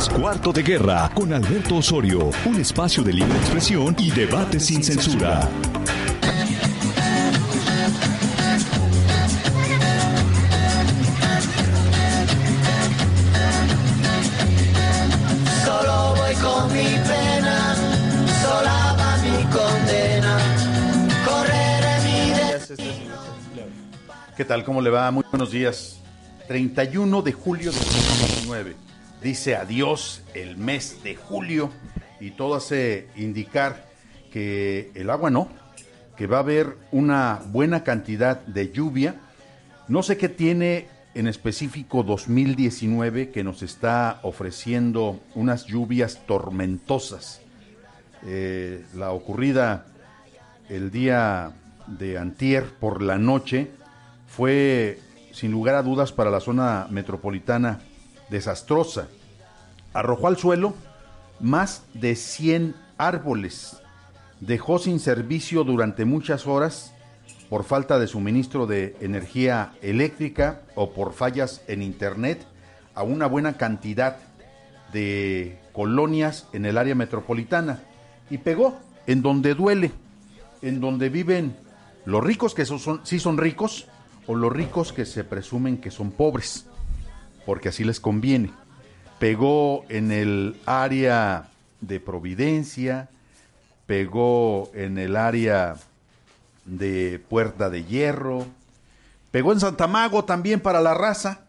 es Cuarto de Guerra con Alberto Osorio, un espacio de libre expresión y debate sin censura. Solo voy con mi pena, sola va mi condena. Correré mi. ¿Qué tal? ¿Cómo le va? Muy buenos días. 31 de julio de 2019. Dice adiós el mes de julio y todo hace indicar que el agua no, que va a haber una buena cantidad de lluvia. No sé qué tiene en específico 2019 que nos está ofreciendo unas lluvias tormentosas. Eh, la ocurrida el día de antier por la noche fue sin lugar a dudas para la zona metropolitana desastrosa. Arrojó al suelo más de 100 árboles, dejó sin servicio durante muchas horas por falta de suministro de energía eléctrica o por fallas en internet a una buena cantidad de colonias en el área metropolitana. Y pegó en donde duele, en donde viven los ricos que son, sí son ricos o los ricos que se presumen que son pobres, porque así les conviene. Pegó en el área de Providencia, pegó en el área de Puerta de Hierro, pegó en Santa Mago también para la raza,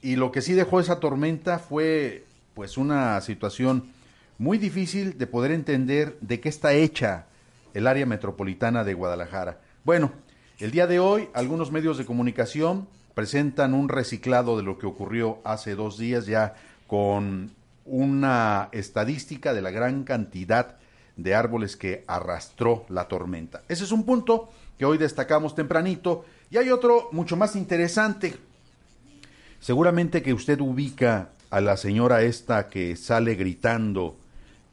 y lo que sí dejó esa tormenta fue pues una situación muy difícil de poder entender de qué está hecha el área metropolitana de Guadalajara. Bueno, el día de hoy algunos medios de comunicación presentan un reciclado de lo que ocurrió hace dos días ya con una estadística de la gran cantidad de árboles que arrastró la tormenta. Ese es un punto que hoy destacamos tempranito y hay otro mucho más interesante. Seguramente que usted ubica a la señora esta que sale gritando,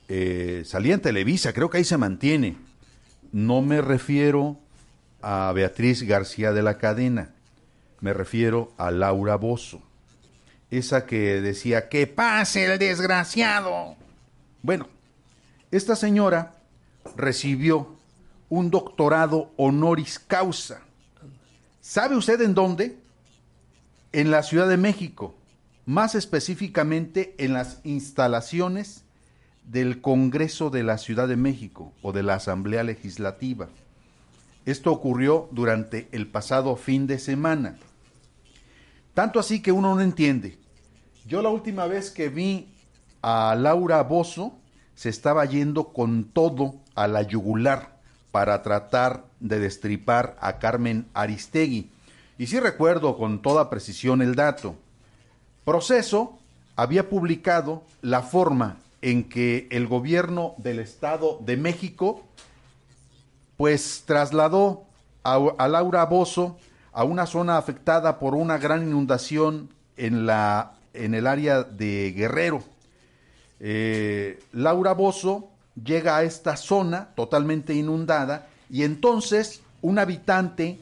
eh, salía en Televisa, creo que ahí se mantiene. No me refiero a Beatriz García de la Cadena, me refiero a Laura Bozo, esa que decía, que pase el desgraciado. Bueno, esta señora recibió un doctorado honoris causa. ¿Sabe usted en dónde? En la Ciudad de México, más específicamente en las instalaciones del Congreso de la Ciudad de México o de la Asamblea Legislativa. Esto ocurrió durante el pasado fin de semana. Tanto así que uno no entiende. Yo la última vez que vi a Laura Bozo se estaba yendo con todo a la yugular para tratar de destripar a Carmen Aristegui. Y sí recuerdo con toda precisión el dato. Proceso había publicado la forma en que el gobierno del Estado de México pues trasladó a, Laura Bozo a una zona afectada por una gran inundación en, la, en el área de Guerrero. Eh, Laura Bozo llega a esta zona totalmente inundada y entonces un habitante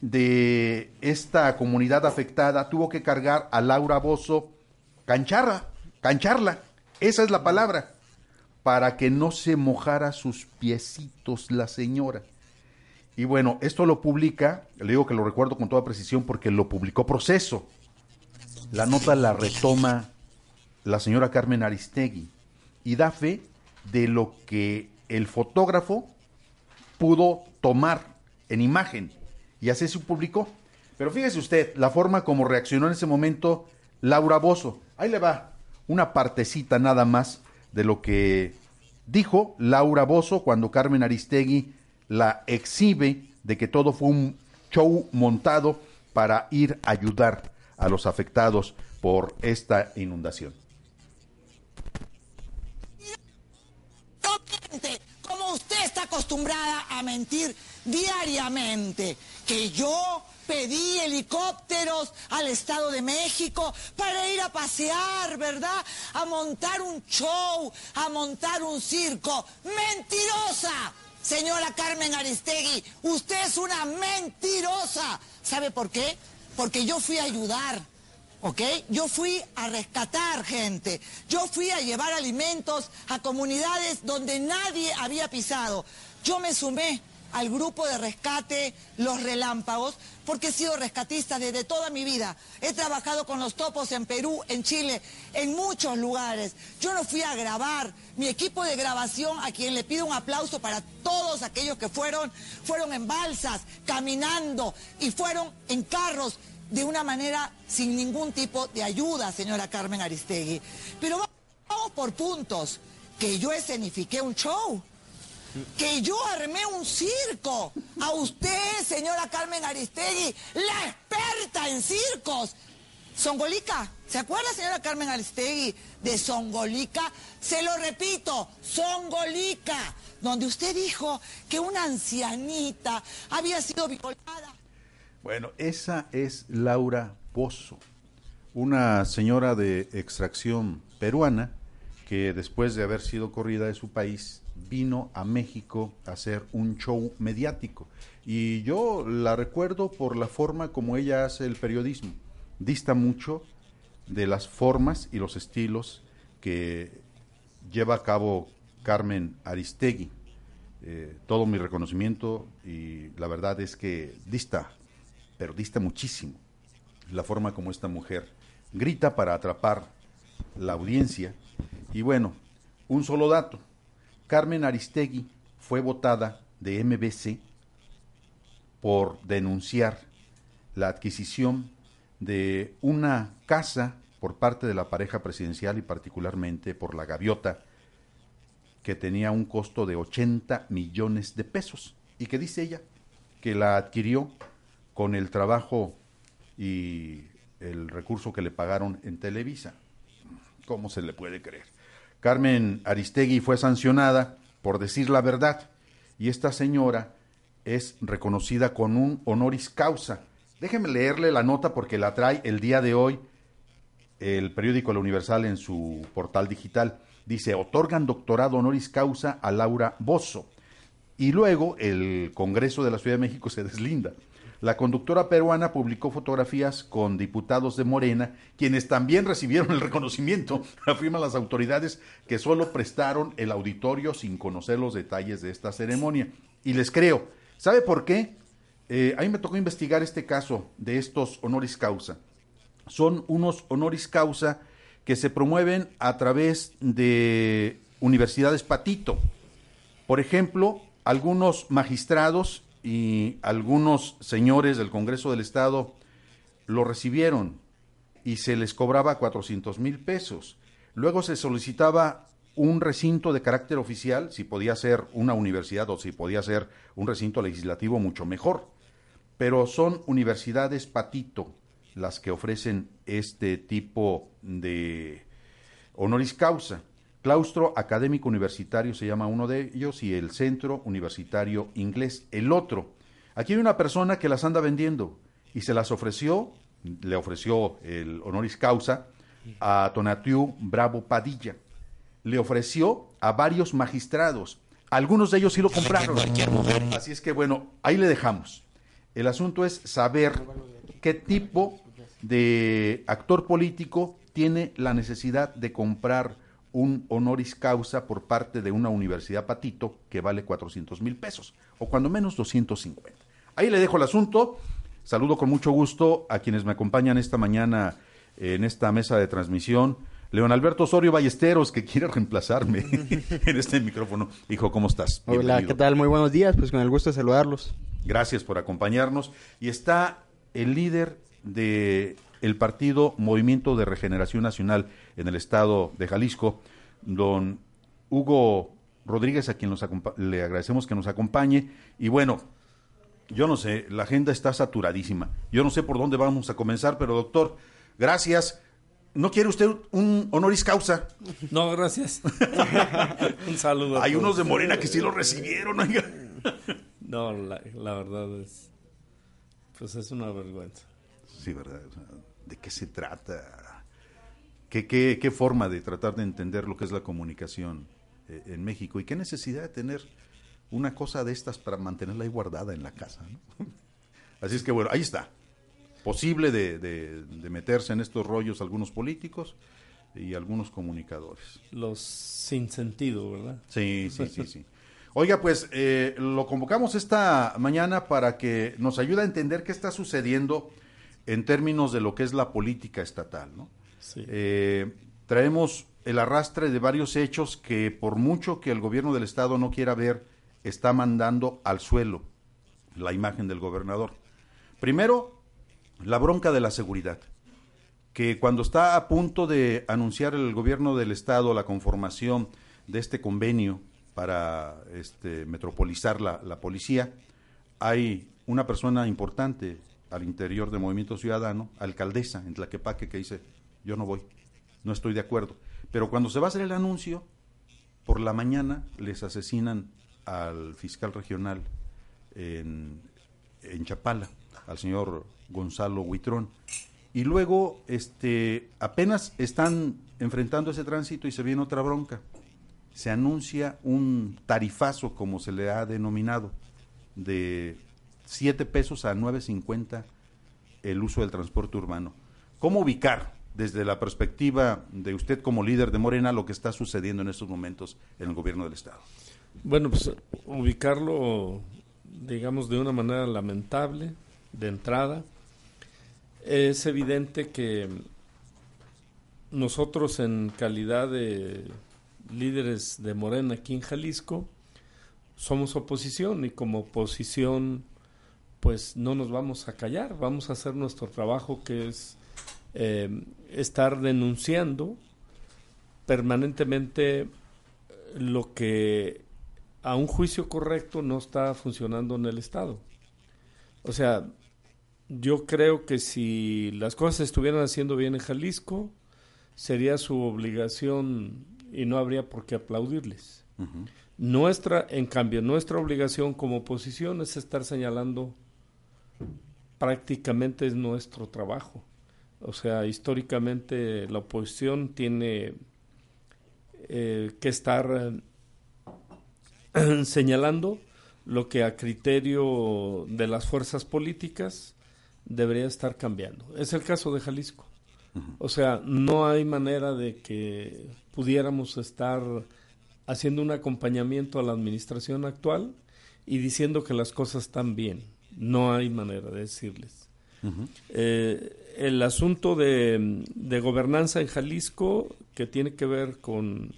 de esta comunidad afectada tuvo que cargar a Laura Bozo cancharla, cancharla, esa es la palabra para que no se mojara sus piecitos la señora. Y bueno, esto lo publica, le digo que lo recuerdo con toda precisión porque lo publicó Proceso. La nota la retoma la señora Carmen Aristegui y da fe de lo que el fotógrafo pudo tomar en imagen y así se publicó. Pero fíjese usted la forma como reaccionó en ese momento Laura Bozo. Ahí le va una partecita nada más de lo que dijo Laura Bozo cuando Carmen Aristegui la exhibe de que todo fue un show montado para ir a ayudar a los afectados por esta inundación. Como usted está acostumbrada a mentir diariamente, que yo pedí helicópteros al Estado de México para ir a pasear, ¿verdad? A montar un show, a montar un circo. ¡Mentirosa! Señora Carmen Aristegui, usted es una mentirosa. ¿Sabe por qué? Porque yo fui a ayudar. ¿ok? Yo fui a rescatar gente, yo fui a llevar alimentos a comunidades donde nadie había pisado. Yo me sumé al grupo de rescate Los Relámpagos, porque he sido rescatista desde toda mi vida. He trabajado con los topos en Perú, en Chile, en muchos lugares. Yo no fui a grabar. Mi equipo de grabación, a quien le pido un aplauso para todos aquellos que fueron, fueron en balsas, caminando y fueron en carros de una manera sin ningún tipo de ayuda, señora Carmen Aristegui. Pero vamos por puntos, que yo escenifiqué un show que yo armé un circo. A usted, señora Carmen Aristegui, la experta en circos. Songolica, ¿se acuerda, señora Carmen Aristegui, de Songolica? Se lo repito, Songolica, donde usted dijo que una ancianita había sido violada. Bueno, esa es Laura Pozo, una señora de extracción peruana que después de haber sido corrida de su país vino a México a hacer un show mediático. Y yo la recuerdo por la forma como ella hace el periodismo. Dista mucho de las formas y los estilos que lleva a cabo Carmen Aristegui. Eh, todo mi reconocimiento y la verdad es que dista, pero dista muchísimo la forma como esta mujer grita para atrapar la audiencia. Y bueno, un solo dato, Carmen Aristegui fue votada de MBC por denunciar la adquisición de una casa por parte de la pareja presidencial y particularmente por la gaviota que tenía un costo de 80 millones de pesos y que dice ella que la adquirió con el trabajo y el recurso que le pagaron en Televisa. ¿Cómo se le puede creer? Carmen Aristegui fue sancionada por decir la verdad y esta señora es reconocida con un honoris causa. Déjeme leerle la nota porque la trae el día de hoy el periódico La Universal en su portal digital. Dice, otorgan doctorado honoris causa a Laura Bozo. Y luego el Congreso de la Ciudad de México se deslinda. La conductora peruana publicó fotografías con diputados de Morena, quienes también recibieron el reconocimiento, afirman las autoridades que solo prestaron el auditorio sin conocer los detalles de esta ceremonia. Y les creo. ¿Sabe por qué? Eh, a mí me tocó investigar este caso de estos honoris causa. Son unos honoris causa que se promueven a través de universidades patito. Por ejemplo, algunos magistrados y algunos señores del Congreso del Estado lo recibieron y se les cobraba 400 mil pesos. Luego se solicitaba un recinto de carácter oficial, si podía ser una universidad o si podía ser un recinto legislativo, mucho mejor. Pero son universidades patito las que ofrecen este tipo de honoris causa. Claustro Académico Universitario se llama uno de ellos y el Centro Universitario Inglés el otro. Aquí hay una persona que las anda vendiendo y se las ofreció, le ofreció el honoris causa a Tonatiu Bravo Padilla. Le ofreció a varios magistrados. Algunos de ellos sí lo compraron. Así es que bueno, ahí le dejamos. El asunto es saber qué tipo de actor político tiene la necesidad de comprar un honoris causa por parte de una universidad patito que vale 400 mil pesos, o cuando menos 250. Ahí le dejo el asunto. Saludo con mucho gusto a quienes me acompañan esta mañana en esta mesa de transmisión. León Alberto Osorio Ballesteros, que quiere reemplazarme en este micrófono. Hijo, ¿cómo estás? Hola, ¿qué tal? Muy buenos días, pues con el gusto de saludarlos. Gracias por acompañarnos. Y está el líder de el partido Movimiento de Regeneración Nacional en el estado de Jalisco, don Hugo Rodríguez, a quien nos le agradecemos que nos acompañe. Y bueno, yo no sé, la agenda está saturadísima. Yo no sé por dónde vamos a comenzar, pero doctor, gracias. ¿No quiere usted un honoris causa? No, gracias. un saludo. Hay unos de Morena que sí lo recibieron. no, la, la, verdad es, pues es una vergüenza. Sí, verdad de qué se trata, qué, qué, qué forma de tratar de entender lo que es la comunicación eh, en México y qué necesidad de tener una cosa de estas para mantenerla ahí guardada en la casa. Así es que bueno, ahí está. posible de, de- de meterse en estos rollos algunos políticos y algunos comunicadores. Los sin sentido, ¿verdad? Sí, sí, sí, sí. Oiga, pues eh, lo convocamos esta mañana para que nos ayude a entender qué está sucediendo en términos de lo que es la política estatal, ¿no? Sí. Eh, traemos el arrastre de varios hechos que por mucho que el gobierno del estado no quiera ver, está mandando al suelo la imagen del gobernador. Primero, la bronca de la seguridad, que cuando está a punto de anunciar el gobierno del estado la conformación de este convenio para este, metropolizar la, la policía, hay una persona importante al interior de Movimiento Ciudadano, alcaldesa en Tlaquepaque, que dice, yo no voy, no estoy de acuerdo. Pero cuando se va a hacer el anuncio, por la mañana les asesinan al fiscal regional en, en Chapala, al señor Gonzalo Huitrón. Y luego este, apenas están enfrentando ese tránsito y se viene otra bronca. Se anuncia un tarifazo, como se le ha denominado, de 7 pesos a 9.50 el uso del transporte urbano. ¿Cómo ubicar desde la perspectiva de usted como líder de Morena lo que está sucediendo en estos momentos en el gobierno del Estado? Bueno, pues ubicarlo, digamos, de una manera lamentable, de entrada. Es evidente que nosotros en calidad de líderes de Morena aquí en Jalisco, somos oposición y como oposición pues no nos vamos a callar, vamos a hacer nuestro trabajo que es eh, estar denunciando permanentemente lo que a un juicio correcto no está funcionando en el Estado. O sea, yo creo que si las cosas se estuvieran haciendo bien en Jalisco, sería su obligación y no habría por qué aplaudirles. Nuestra, en cambio, nuestra obligación como oposición es estar señalando prácticamente es nuestro trabajo. O sea, históricamente la oposición tiene eh, que estar eh, señalando lo que a criterio de las fuerzas políticas debería estar cambiando. Es el caso de Jalisco. O sea, no hay manera de que pudiéramos estar haciendo un acompañamiento a la administración actual y diciendo que las cosas están bien. No hay manera de decirles. Eh, el asunto de, de gobernanza en Jalisco, que tiene que ver con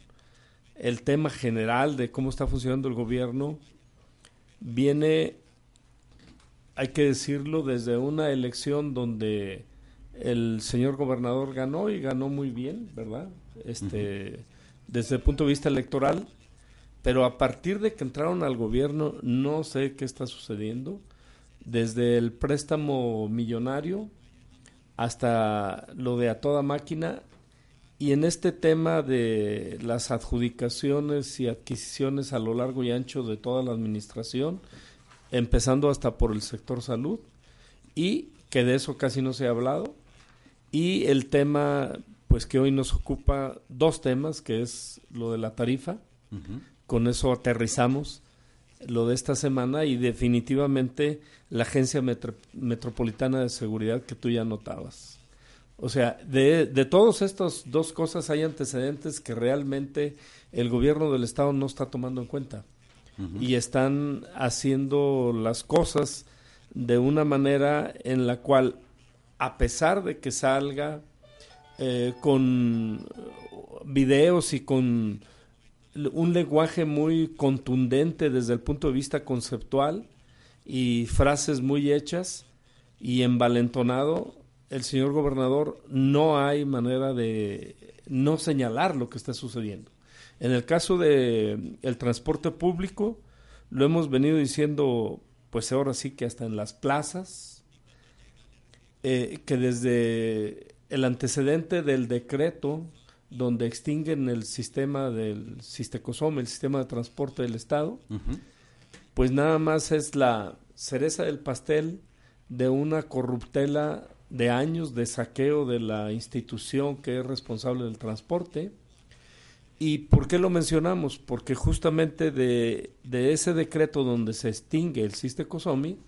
el tema general de cómo está funcionando el gobierno, viene, hay que decirlo, desde una elección donde el señor gobernador ganó y ganó muy bien, ¿verdad? Este, desde el punto de vista electoral, pero a partir de que entraron al gobierno no sé qué está sucediendo, desde el préstamo millonario hasta lo de a toda máquina. Y en este tema de las adjudicaciones y adquisiciones a lo largo y ancho de toda la administración, empezando hasta por el sector salud, y que de eso casi no se ha hablado, y el tema pues que hoy nos ocupa dos temas, que es lo de la tarifa, con eso aterrizamos lo de esta semana y definitivamente la Agencia Metro- Metropolitana de Seguridad que tú ya notabas. O sea, de, de todas estas dos cosas hay antecedentes que realmente el gobierno del Estado no está tomando en cuenta. Y están haciendo las cosas de una manera en la cual, a pesar de que salga eh, con videos y con un lenguaje muy contundente desde el punto de vista conceptual y frases muy hechas y envalentonado, el señor gobernador no hay manera de no señalar lo que está sucediendo. En el caso de el transporte público, lo hemos venido diciendo, pues ahora sí que hasta en las plazas, eh, que desde el antecedente del decreto donde extinguen el sistema del Sistecosome, el sistema de transporte del Estado, pues nada más es la cereza del pastel de una corruptela de años de saqueo de la institución que es responsable del transporte. ¿Y por qué lo mencionamos? Porque justamente de, de ese decreto donde se extingue el Sistecosomi,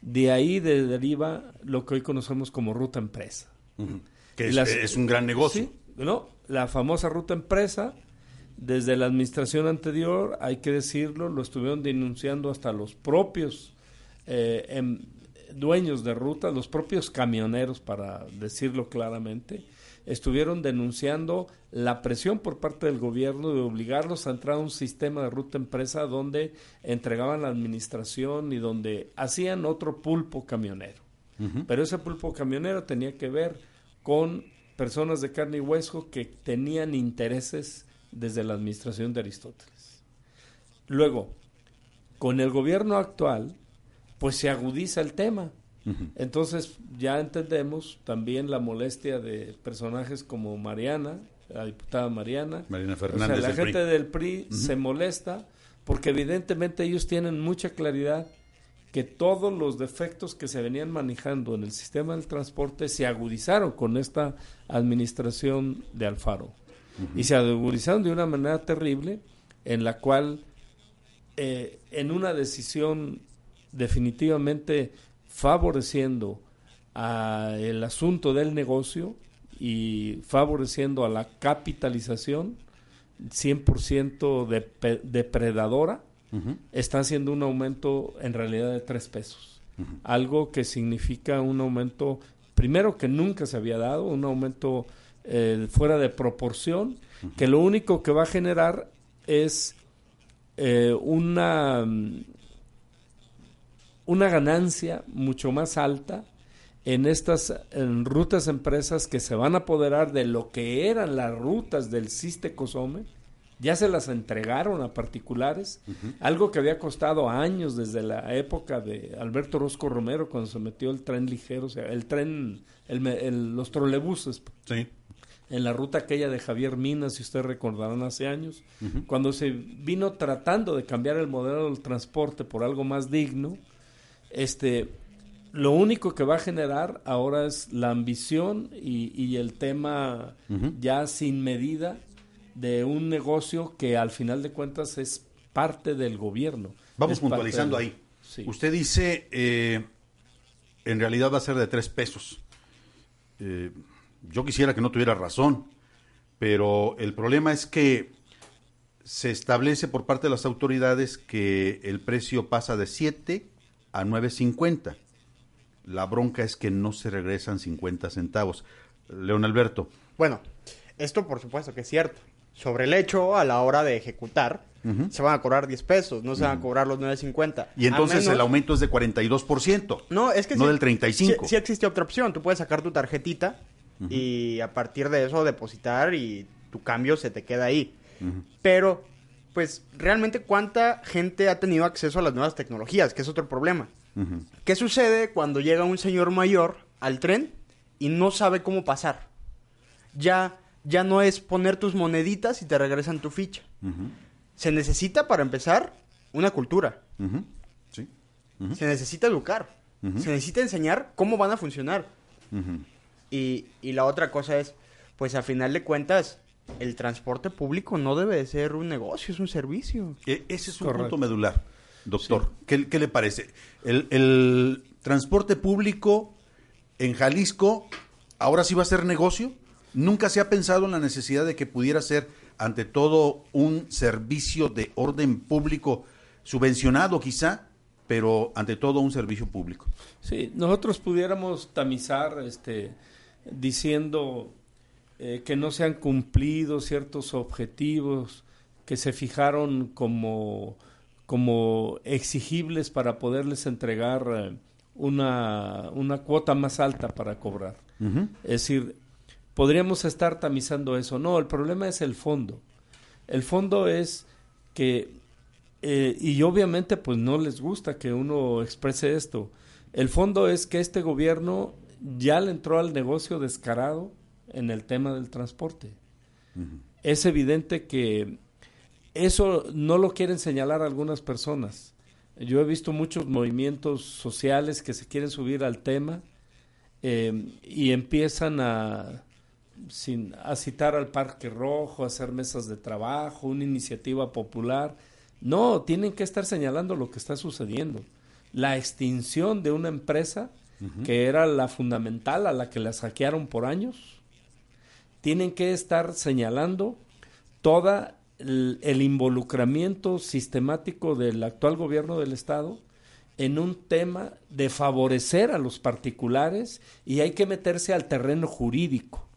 De ahí de- deriva lo que hoy conocemos como ruta empresa. Que Y es, las- es un gran negocio. Sí, ¿no? La famosa ruta empresa, desde la administración anterior, hay que decirlo, lo estuvieron denunciando hasta los propios eh, em- dueños de rutas, los propios camioneros, para decirlo claramente, estuvieron denunciando la presión por parte del gobierno de obligarlos a entrar a un sistema de ruta empresa donde entregaban la administración y donde hacían otro pulpo camionero. Pero ese pulpo camionero tenía que ver con personas de carne y hueso que tenían intereses desde la administración de Aristóteles. Luego, con el gobierno actual, pues se agudiza el tema. Entonces ya entendemos también la molestia de personajes como Mariana, la diputada Mariana. Mariana O sea, Fernández la gente PRI. del PRI se molesta porque evidentemente ellos tienen mucha claridad que todos los defectos que se venían manejando en el sistema del transporte se agudizaron con esta administración de Alfaro. Y se agudizaron de una manera terrible en la cual eh, en una decisión definitivamente favoreciendo a el asunto del negocio y favoreciendo a la capitalización 100% está haciendo un aumento en realidad de tres pesos. Algo que significa un aumento, primero que nunca se había dado, un aumento eh, fuera de proporción, que lo único que va a generar es eh, una, mm, una ganancia mucho más alta en estas en rutas empresas que se van a apoderar de lo que eran las rutas del Ciste Cosome, ya se las entregaron a particulares, algo que había costado años desde la época de Alberto Rosco Romero cuando se metió el tren ligero, o sea, el tren, el el- los trolebuses. Sí. en la ruta aquella de Javier Minas, si ustedes recordarán hace años, cuando se vino tratando de cambiar el modelo del transporte por algo más digno, este, lo único que va a generar ahora es la ambición y, y el tema ya sin medida de un negocio que al final de cuentas es parte del gobierno. Vamos puntualizando del- ahí. Sí. Usted dice, eh, en realidad va a ser de tres pesos. Eh, yo quisiera que no tuviera razón, pero el problema es que se establece por parte de las autoridades que el precio pasa de 7 a 9.50. La bronca es que no se regresan 50 centavos. León Alberto, Bueno, esto por supuesto que es cierto. Sobre el hecho, a la hora de ejecutar, se van a cobrar 10 pesos, no se van a cobrar los 9.50. y entonces menos- el aumento es de 42%. No, es que no sí- del 35. Sí, sí existe otra opción. Tú puedes sacar tu tarjetita y a partir de eso depositar y tu cambio se te queda ahí. Pero, pues, realmente, ¿cuánta gente ha tenido acceso a las nuevas tecnologías? Que es otro problema. ¿Qué sucede cuando llega un señor mayor al tren y no sabe cómo pasar? Ya, ya no es poner tus moneditas y te regresan tu ficha. Se necesita, para empezar, una cultura. Sí. Se necesita educar. Se necesita enseñar cómo van a funcionar. Y, y la otra cosa es, pues a final de cuentas, el transporte público no debe de ser un negocio, es un servicio. E- Ese es un Correcto. punto medular, doctor. ¿Qué, qué le parece? El, el transporte público en Jalisco ahora sí va a ser negocio. Nunca se ha pensado en la necesidad de que pudiera ser, ante todo, un servicio de orden público subvencionado quizá, pero ante todo un servicio público. Sí, nosotros pudiéramos tamizar este, diciendo eh, que no se han cumplido ciertos objetivos que se fijaron como, como exigibles para poderles entregar eh, una, una cuota más alta para cobrar. Es decir, podríamos estar tamizando eso. No, el problema es el fondo. El fondo es que, eh, y obviamente pues no les gusta que uno exprese esto, el fondo es que este gobierno ya le entró al negocio descarado en el tema del transporte. Es evidente que eso no lo quieren señalar algunas personas. Yo he visto muchos movimientos sociales que se quieren subir al tema eh, y empiezan a, sin, a citar al Parque Rojo, a hacer mesas de trabajo, una iniciativa popular. No, tienen que estar señalando lo que está sucediendo. la extinción de una empresa que era la fundamental a la que la saquearon por años. Tienen que estar señalando todo el, el involucramiento sistemático del actual gobierno del Estado en un tema de favorecer a los particulares y hay que meterse al terreno jurídico.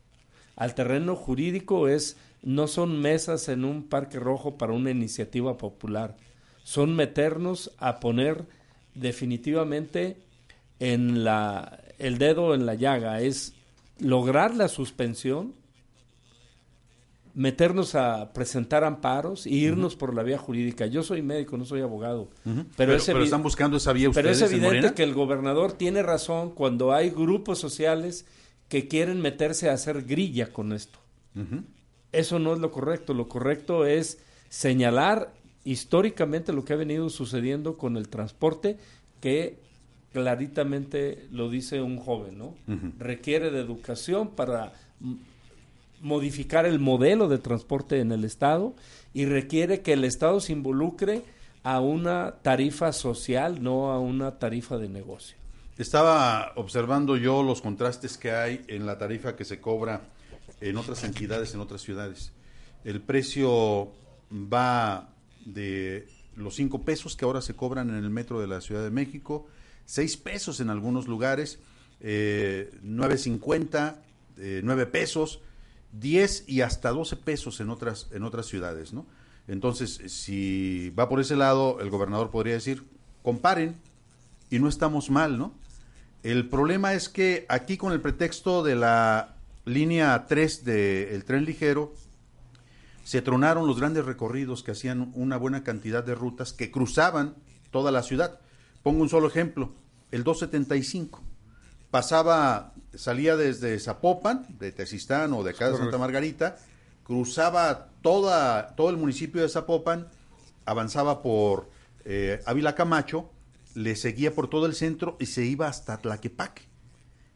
Al terreno jurídico es no son mesas en un parque rojo para una iniciativa popular, son meternos a poner definitivamente en la el dedo en la llaga, es lograr la suspensión, meternos a presentar amparos e irnos por la vía jurídica. Yo soy médico, no soy abogado, pero, Pero, es pero están buscando esa vía pero ustedes es en evidente que el gobernador tiene razón cuando hay grupos sociales que quieren meterse a hacer grilla con esto. Eso no es lo correcto. Lo correcto es señalar históricamente lo que ha venido sucediendo con el transporte, que claritamente lo dice un joven, ¿no? Requiere de educación para modificar el modelo de transporte en el Estado y requiere que el Estado se involucre a una tarifa social, no a una tarifa de negocio. Estaba observando yo los contrastes que hay en la tarifa que se cobra en otras entidades, en otras ciudades. El precio va de los 5 pesos que ahora se cobran en el metro de la Ciudad de México, 6 pesos en algunos lugares, eh, 9.50, eh, 9 pesos, 10 y hasta 12 pesos en otras, en otras ciudades, ¿no? Entonces, si va por ese lado, el gobernador podría decir, comparen, y no estamos mal, ¿no? El problema es que aquí con el pretexto de la línea 3 del tren ligero, se tronaron los grandes recorridos que hacían una buena cantidad de rutas que cruzaban toda la ciudad. Pongo un solo ejemplo, el 275. Pasaba, salía desde Zapopan, de Tezistán o de acá de Santa Margarita, cruzaba toda, todo el municipio de Zapopan, avanzaba por eh, Ávila Camacho, le seguía por todo el centro y se iba hasta Tlaquepaque.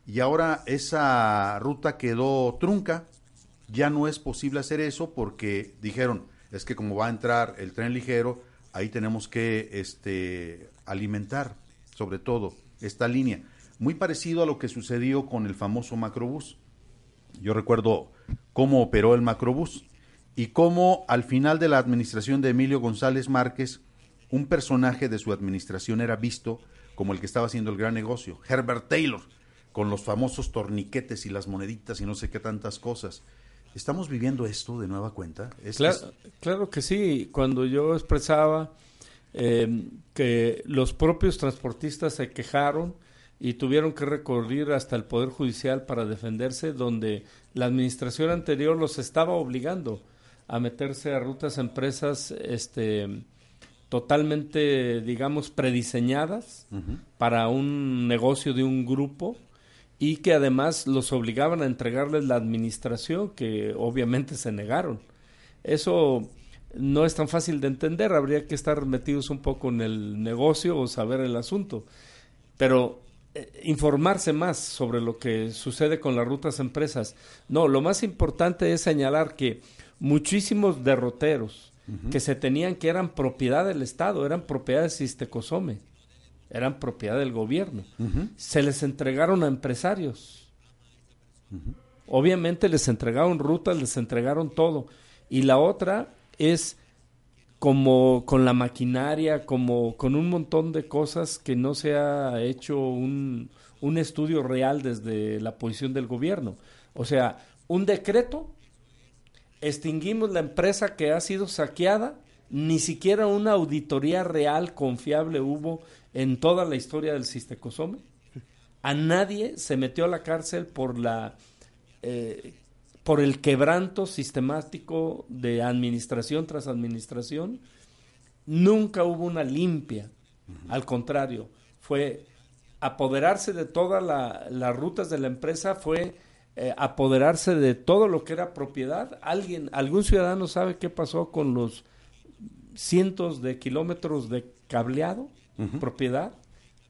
Y ahora esa ruta quedó trunca, ya no es posible hacer eso porque dijeron, es que como va a entrar el tren ligero, ahí tenemos que este, alimentar, sobre todo, esta línea. Muy parecido a lo que sucedió con el famoso macrobús. Yo recuerdo cómo operó el macrobús y cómo al final de la administración de Emilio González Márquez, un personaje de su administración era visto como el que estaba haciendo el gran negocio, Herbert Taylor, con los famosos torniquetes y las moneditas y no sé qué tantas cosas. ¿Estamos viviendo esto de nueva cuenta? Es- Claro, es- claro que sí. Cuando yo expresaba eh, que los propios transportistas se quejaron y tuvieron que recurrir hasta el Poder Judicial para defenderse, donde la administración anterior los estaba obligando a meterse a rutas empresas este, totalmente, digamos, prediseñadas para un negocio de un grupo y que además los obligaban a entregarles la administración que obviamente se negaron. Eso no es tan fácil de entender, habría que estar metidos un poco en el negocio o saber el asunto, pero eh, informarse más sobre lo que sucede con las rutas empresas. No, lo más importante es señalar que muchísimos derroteros que se tenían que eran propiedad del Estado, eran propiedad de Sistecosome, eran propiedad del gobierno, se les entregaron a empresarios. Obviamente les entregaron rutas, les entregaron todo. Y la otra es como con la maquinaria, como con un montón de cosas que no se ha hecho un, un estudio real desde la posición del gobierno. O sea, un decreto, extinguimos la empresa que ha sido saqueada, ni siquiera una auditoría real confiable hubo en toda la historia del Sistecosome. A nadie se metió a la cárcel por la eh, por el quebranto sistemático de administración tras administración. Nunca hubo una limpia. Al contrario, fue apoderarse de todas la- las rutas de la empresa, fue eh, apoderarse de todo lo que era propiedad. Alguien, algún ciudadano sabe qué pasó con los cientos de kilómetros de cableado, propiedad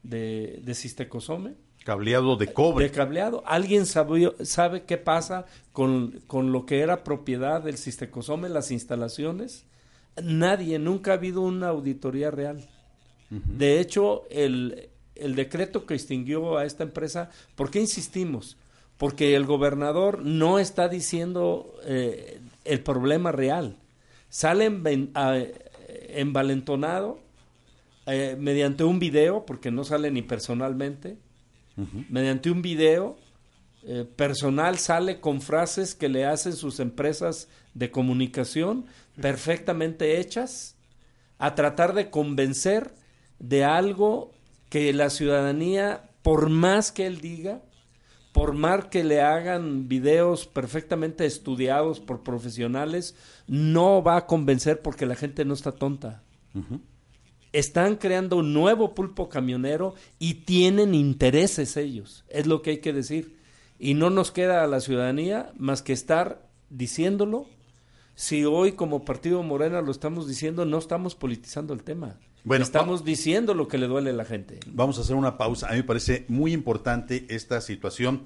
de, de Sistecosome Cableado de cobre. de cableado. ¿Alguien sabe, sabe qué pasa con, con lo que era propiedad del Sistecosome, las instalaciones? Nadie, nunca ha habido una auditoría real. De hecho, el, el decreto que extinguió a esta empresa, ¿por qué insistimos? Porque el gobernador no está diciendo eh, el problema real. Sale a- envalentonado eh, mediante un video, porque no sale ni personalmente, mediante un video eh, personal sale con frases que le hacen sus empresas de comunicación perfectamente hechas a tratar de convencer de algo que la ciudadanía, por más que él diga, por más que le hagan videos perfectamente estudiados por profesionales, no va a convencer porque la gente no está tonta. Están creando un nuevo pulpo camionero y tienen intereses ellos, es lo que hay que decir. Y no nos queda a la ciudadanía más que estar diciéndolo. Si hoy como Partido Morena lo estamos diciendo, no estamos politizando el tema. Bueno, estamos diciendo lo que le duele a la gente. Vamos a hacer una pausa. A mí me parece muy importante esta situación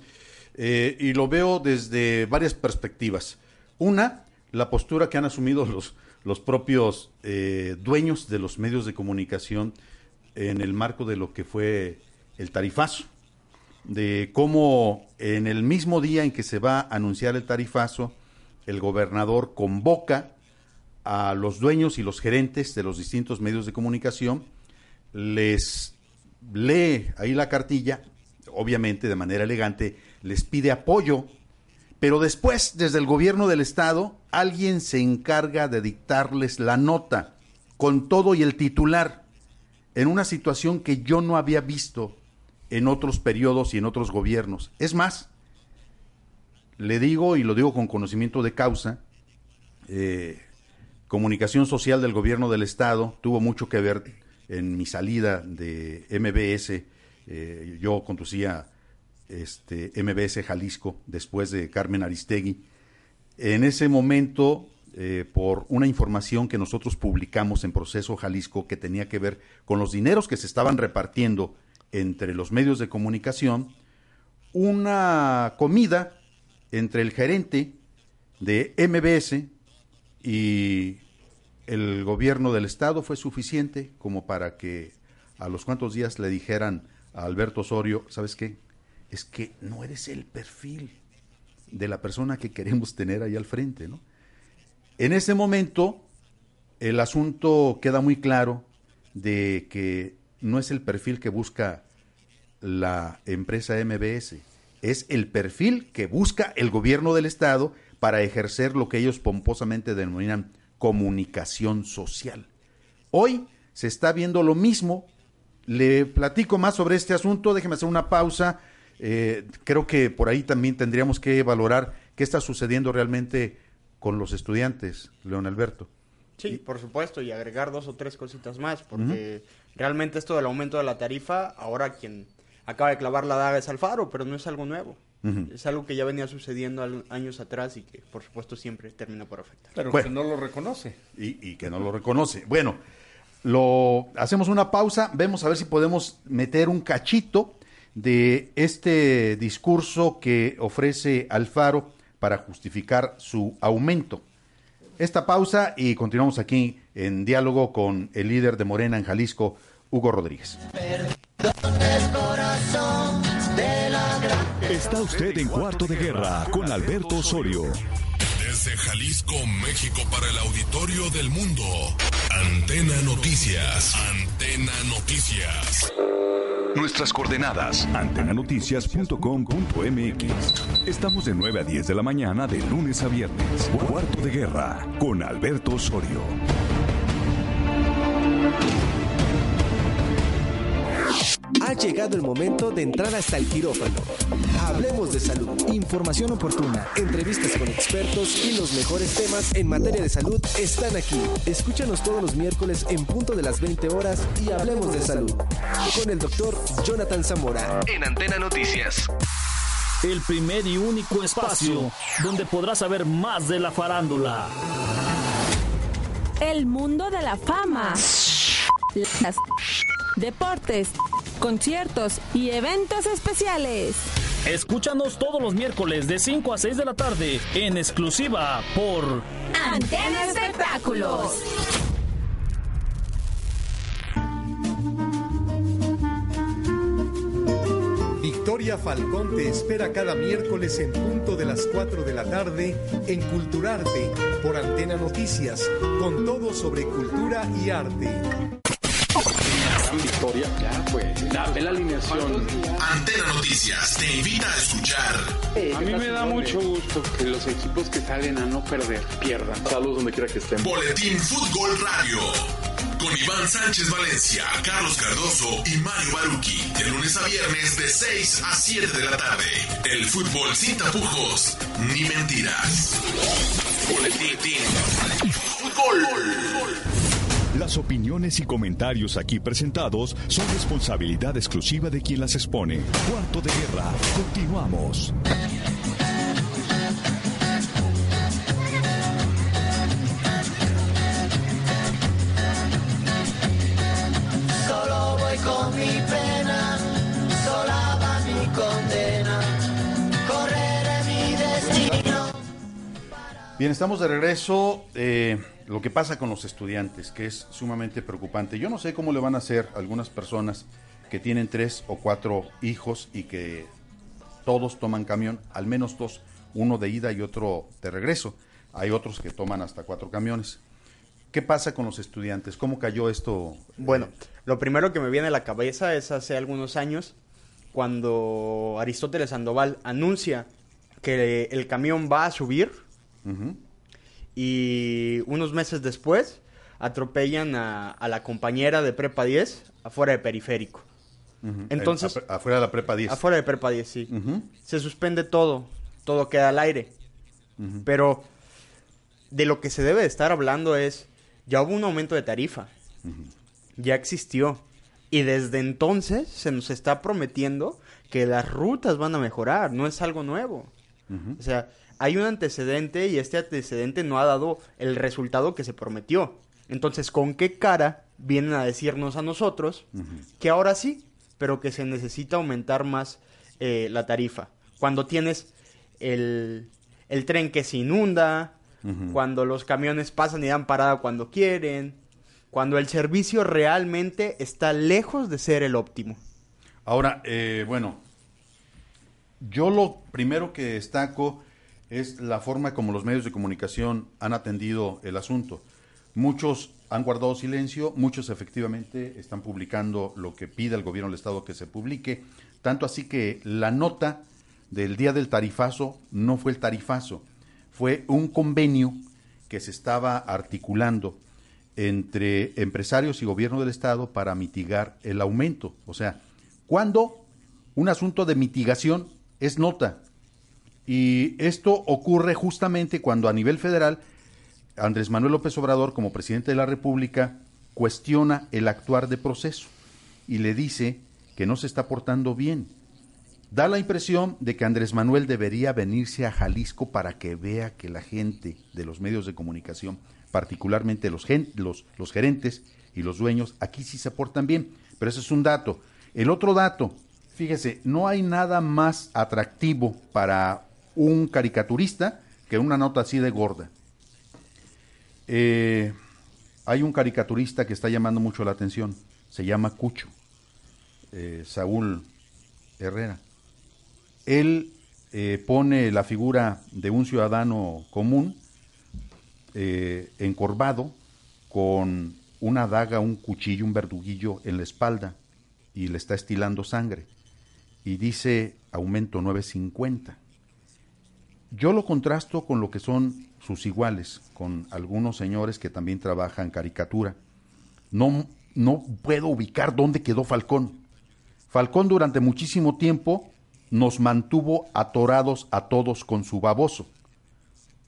eh, y lo veo desde varias perspectivas. Una, la postura que han asumido los, los propios eh, dueños de los medios de comunicación en el marco de lo que fue el tarifazo. De cómo en el mismo día en que se va a anunciar el tarifazo, el gobernador convoca a los dueños y los gerentes de los distintos medios de comunicación, les lee ahí la cartilla, obviamente de manera elegante, les pide apoyo, pero después, desde el gobierno del estado, alguien se encarga de dictarles la nota, con todo y el titular, en una situación que yo no había visto en otros periodos y en otros gobiernos. Es más, le digo, y lo digo con conocimiento de causa, eh, comunicación social del gobierno del estado tuvo mucho que ver en mi salida de MBS. Eh, yo conducía este, MBS Jalisco después de Carmen Aristegui. En ese momento, eh, por una información que nosotros publicamos en Proceso Jalisco que tenía que ver con los dineros que se estaban repartiendo entre los medios de comunicación, una comida entre el gerente de MBS y el gobierno del estado fue suficiente como para que a los cuantos días le dijeran a Alberto Osorio, ¿sabes qué? Es que no eres el perfil de la persona que queremos tener ahí al frente, ¿no? En ese momento el asunto queda muy claro de que no es el perfil que busca la empresa MBS, es el perfil que busca el gobierno del estado para ejercer lo que ellos pomposamente denominan comunicación social. Hoy se está viendo lo mismo. Le platico más sobre este asunto, déjeme hacer una pausa. Eh, creo que por ahí también tendríamos que valorar qué está sucediendo realmente con los estudiantes, León Alberto. Sí, por supuesto, y agregar dos o tres cositas más, porque realmente esto del aumento de la tarifa, ahora quien acaba de clavar la daga es Alfaro, pero no es algo nuevo. Es algo que ya venía sucediendo años atrás y que, por supuesto, siempre termina por afectar. Pero Bueno. que no lo reconoce. y, y que no lo reconoce. Bueno, lo hacemos una pausa, vemos a ver si podemos meter un cachito de este discurso que ofrece Alfaro para justificar su aumento. Esta pausa y continuamos aquí en diálogo con el líder de Morena en Jalisco, Hugo Rodríguez. Está usted en Cuarto de Guerra con Alberto Osorio. Desde Jalisco, México, para el auditorio del mundo. Antena Noticias. Antena Noticias. Nuestras coordenadas, antenanoticias.com.mx. Estamos de 9 a 10 de la mañana de lunes a viernes. Cuarto de Guerra con Alberto Osorio. Ha llegado el momento de entrar hasta el quirófano. Hablemos de salud. Información oportuna. Entrevistas con expertos y los mejores temas en materia de salud están aquí. Escúchanos todos los miércoles en punto de las 20 horas y hablemos de salud. Con el doctor Jonathan Zamora en Antena Noticias. El primer y único espacio donde podrás saber más de la farándula. El mundo de la fama. Las deportes, conciertos y eventos especiales. Escúchanos todos los miércoles de 5 a 6 de la tarde en exclusiva por Antena Espectáculos. Victoria Falcón te espera cada miércoles en punto de las 4 de la tarde en Culturarte por Antena Noticias, con todo sobre cultura y arte. Gran victoria, ya pues, dame la alineación. Antena Noticias te invita a escuchar. A mí me da mucho gusto que los equipos que salen a no perder pierdan. Saludos donde quiera que estén. Boletín Fútbol Radio. Con Iván Sánchez Valencia, Carlos Cardoso y Mario Baruki. De lunes a viernes de 6 a 7 de la tarde. El fútbol sin tapujos ni mentiras. Boletín Fútbol. Las opiniones y comentarios aquí presentados son responsabilidad exclusiva de quien las expone. Cuarto de guerra, continuamos. Bien, estamos de regreso. Eh, lo que pasa con los estudiantes, que es sumamente preocupante. Yo no sé cómo le van a hacer algunas personas que tienen tres o cuatro hijos y que todos toman camión, al menos dos, uno de ida y otro de regreso. Hay otros que toman hasta cuatro camiones. ¿Qué pasa con los estudiantes? ¿Cómo cayó esto? Bueno, lo primero que me viene a la cabeza es hace algunos años cuando Aristóteles Sandoval anuncia que el camión va a subir Y unos meses después atropellan a, a la compañera de Prepa 10 afuera de Periférico. Entonces, afu- afuera de la prepa 10. Afuera de Prepa 10, sí. Se suspende todo, todo queda al aire. Pero de lo que se debe de estar hablando es, ya hubo un aumento de tarifa, ya existió. Y desde entonces se nos está prometiendo que las rutas van a mejorar, no es algo nuevo. O sea, hay un antecedente y este antecedente no ha dado el resultado que se prometió. Entonces, ¿con qué cara vienen a decirnos a nosotros que ahora sí, pero que se necesita aumentar más eh, la tarifa? Cuando tienes el, el tren que se inunda, cuando los camiones pasan y dan parada cuando quieren, cuando el servicio realmente está lejos de ser el óptimo. Ahora, eh, bueno, yo lo primero que destaco es la forma como los medios de comunicación han atendido el asunto. Muchos han guardado silencio, muchos efectivamente están publicando lo que pide el gobierno del Estado que se publique, tanto así que la nota del día del tarifazo no fue el tarifazo, fue un convenio que se estaba articulando entre empresarios y gobierno del Estado para mitigar el aumento. O sea, cuando un asunto de mitigación es nota. Y esto ocurre justamente cuando a nivel federal Andrés Manuel López Obrador, como presidente de la República, cuestiona el actuar de proceso y le dice que no se está portando bien. Da la impresión de que Andrés Manuel debería venirse a Jalisco para que vea que la gente de los medios de comunicación, particularmente los, gen- los, los gerentes y los dueños, aquí sí se portan bien. Pero ese es un dato. El otro dato, fíjese, no hay nada más atractivo para un caricaturista que una nota así de gorda. Eh, hay un caricaturista que está llamando mucho la atención, se llama Cucho, eh, Saúl Herrera. Él eh, pone la figura de un ciudadano común, encorvado, con una daga, un cuchillo, un verduguillo en la espalda y le está estilando sangre. Y dice aumento 950. Yo lo contrasto con lo que son sus iguales, con algunos señores que también trabajan caricatura. No, no puedo ubicar dónde quedó Falcón. Falcón durante muchísimo tiempo nos mantuvo atorados a todos con su baboso.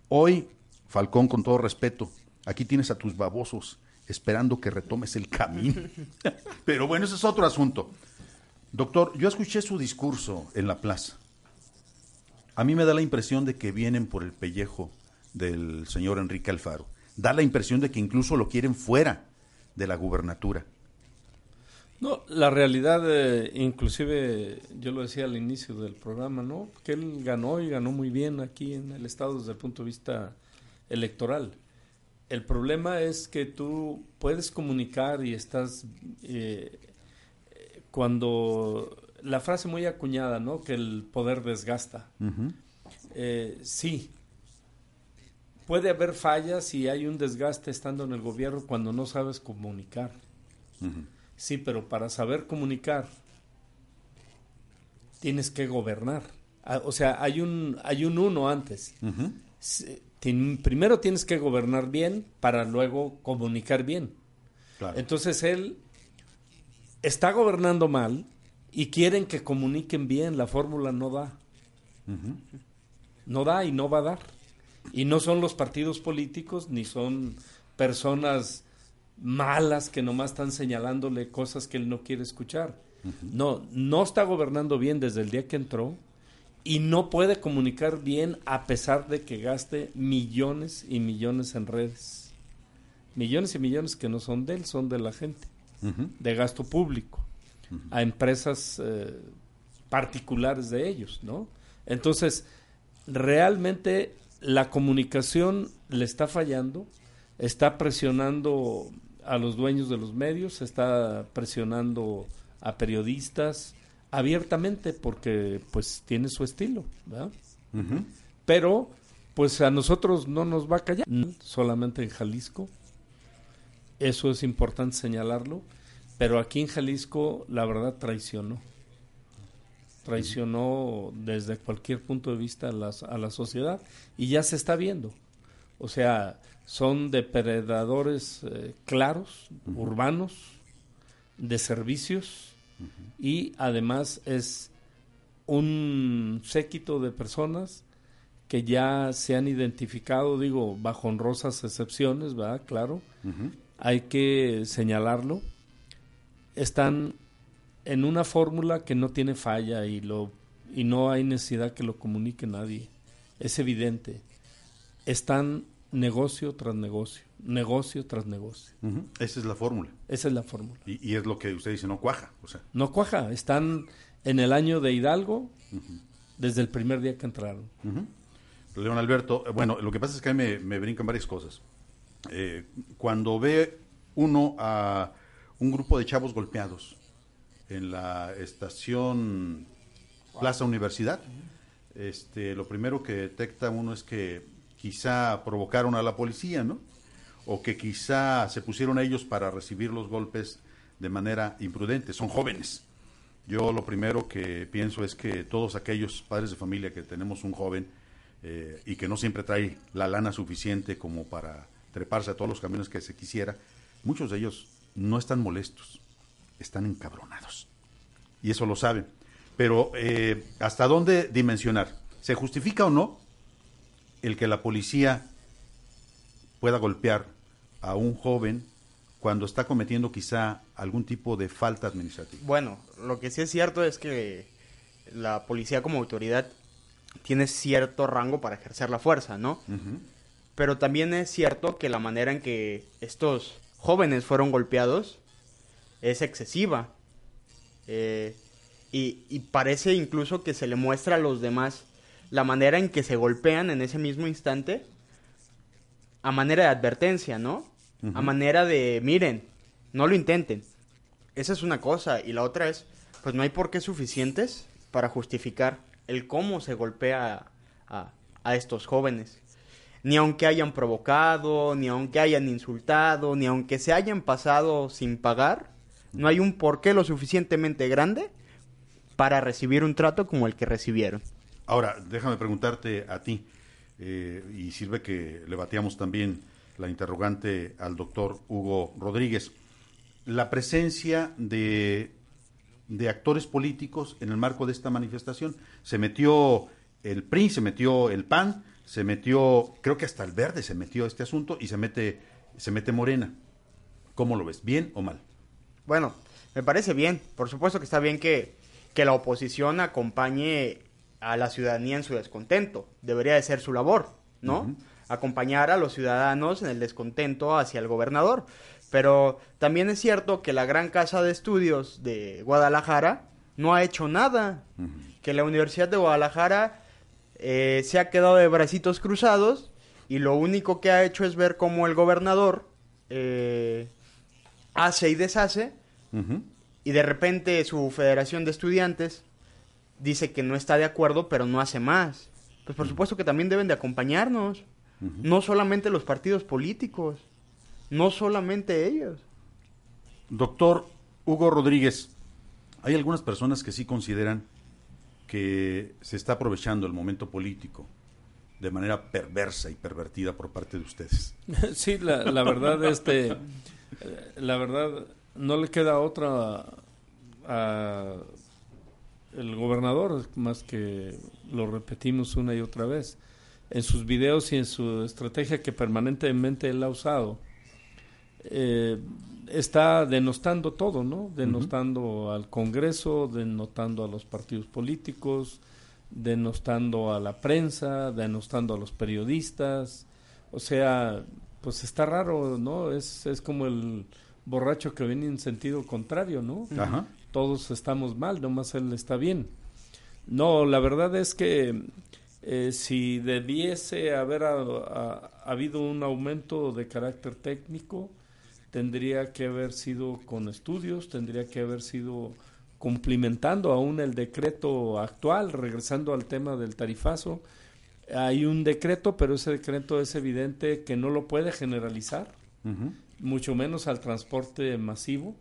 Hoy, Falcón, con todo respeto, aquí tienes a tus babosos esperando que retomes el camino. Pero bueno, ese es otro asunto. Doctor, yo escuché su discurso en la plaza. A mí me da la impresión de que vienen por el pellejo del señor Enrique Alfaro. Da la impresión de que incluso lo quieren fuera de la gubernatura. No, la realidad, eh, inclusive yo lo decía al inicio del programa, ¿no? Que él ganó y ganó muy bien aquí en el Estado desde el punto de vista electoral. El problema es que tú puedes comunicar y estás, eh, cuando la frase muy acuñada, ¿no? Que el poder desgasta. Eh, sí, puede haber fallas y hay un desgaste estando en el gobierno cuando no sabes comunicar. Sí, pero para saber comunicar tienes que gobernar. Ah, O sea, hay un hay un uno antes. Sí, primero tienes que gobernar bien para luego comunicar bien. Entonces él está gobernando mal y quieren que comuniquen bien. La fórmula no da. No da y no va a dar. Y no son los partidos políticos ni son personas malas que nomás están señalándole cosas que él no quiere escuchar. No, no está gobernando bien desde el día que entró y no puede comunicar bien a pesar de que gaste millones y millones en redes. Millones y millones que no son de él, son de la gente, de gasto público, a empresas eh, particulares de ellos, ¿no? Entonces, realmente la comunicación le está fallando, está presionando a los dueños de los medios, está presionando a periodistas abiertamente porque pues tiene su estilo, ¿verdad? Pero pues a nosotros no nos va a callar, solamente en Jalisco. Eso es importante señalarlo, pero aquí en Jalisco la verdad traicionó. Traicionó desde cualquier punto de vista a, las- a la sociedad. Y ya se está viendo. O sea, son depredadores eh, claros, urbanos, de servicios. Y además es un séquito de personas que ya se han identificado, digo, bajo honrosas excepciones, ¿verdad? Claro, hay que señalarlo, están en una fórmula que no tiene falla y lo y no hay necesidad que lo comunique nadie. Es evidente. Están negocio tras negocio, negocio tras negocio. Esa es la fórmula. Esa es la fórmula. Y, y es lo que usted dice, no cuaja. O sea, No cuaja, están en el año de Hidalgo desde el primer día que entraron. León Alberto, eh, bueno, lo que pasa es que a mí me, me brincan varias cosas. Eh, cuando ve uno a un grupo de chavos golpeados en la estación Plaza Universidad, este, lo primero que detecta uno es que quizá provocaron a la policía, ¿no? O que quizá se pusieron ellos para recibir los golpes de manera imprudente. Son jóvenes. Yo lo primero que pienso es que todos aquellos padres de familia que tenemos un joven eh, y que no siempre trae la lana suficiente como para treparse a todos los camiones que se quisiera, muchos de ellos no están molestos, están encabronados. Y eso lo saben. Pero eh, ¿hasta dónde dimensionar? ¿Se justifica o no el que la policía pueda golpear a un joven cuando está cometiendo quizá algún tipo de falta administrativa? Bueno, lo que sí es cierto es que la policía como autoridad tiene cierto rango para ejercer la fuerza, ¿no? Pero también es cierto que la manera en que estos jóvenes fueron golpeados es excesiva. Eh, y, y parece incluso que se le muestra a los demás la manera en que se golpean en ese mismo instante a manera de advertencia, ¿no? A manera de, miren, no lo intenten. Esa es una cosa. Y la otra es, pues no hay por qué suficientes para justificar el cómo se golpea a, a estos jóvenes. Ni aunque hayan provocado, ni aunque hayan insultado, ni aunque se hayan pasado sin pagar, no hay un porqué lo suficientemente grande para recibir un trato como el que recibieron. Ahora, déjame preguntarte a ti, eh, y sirve que le bateamos también la interrogante al doctor Hugo Rodríguez. La presencia de, de actores políticos en el marco de esta manifestación. Se metió el PRI, se metió el PAN, se metió, creo que hasta el Verde se metió este asunto y se mete, se mete Morena. ¿Cómo lo ves? ¿Bien o mal? Bueno, me parece bien. Por supuesto que está bien que, que la oposición acompañe a la ciudadanía en su descontento. Debería de ser su labor, ¿no? Acompañar a los ciudadanos en el descontento hacia el gobernador. Pero también es cierto que la gran casa de estudios de Guadalajara no ha hecho nada. Que la Universidad de Guadalajara eh, se ha quedado de bracitos cruzados y lo único que ha hecho es ver cómo el gobernador eh, hace y deshace y de repente su federación de estudiantes dice que no está de acuerdo, pero no hace más. Pues por supuesto que también deben de acompañarnos. No solamente los partidos políticos, no solamente ellos. Doctor Hugo Rodríguez, hay algunas personas que sí consideran que se está aprovechando el momento político de manera perversa y pervertida por parte de ustedes. Sí, la, verdad, este, eh, la verdad, no le queda otra a gobernador más que lo repetimos una y otra vez en sus videos y en su estrategia que permanentemente él ha usado. Eh, está denostando todo, ¿no? Denostando al Congreso, denostando a los partidos políticos, denostando a la prensa, denostando a los periodistas. O sea, pues está raro, ¿no? Es, es como el borracho que viene en sentido contrario, ¿no? Ajá. Todos estamos mal, nomás él está bien. No, la verdad es que eh, si debiese haber a- a- habido un aumento de carácter técnico, tendría que haber sido con estudios, tendría que haber sido cumplimentando aún el decreto actual, regresando al tema del tarifazo. Hay un decreto, pero ese decreto es evidente que no lo puede generalizar, mucho menos al transporte masivo,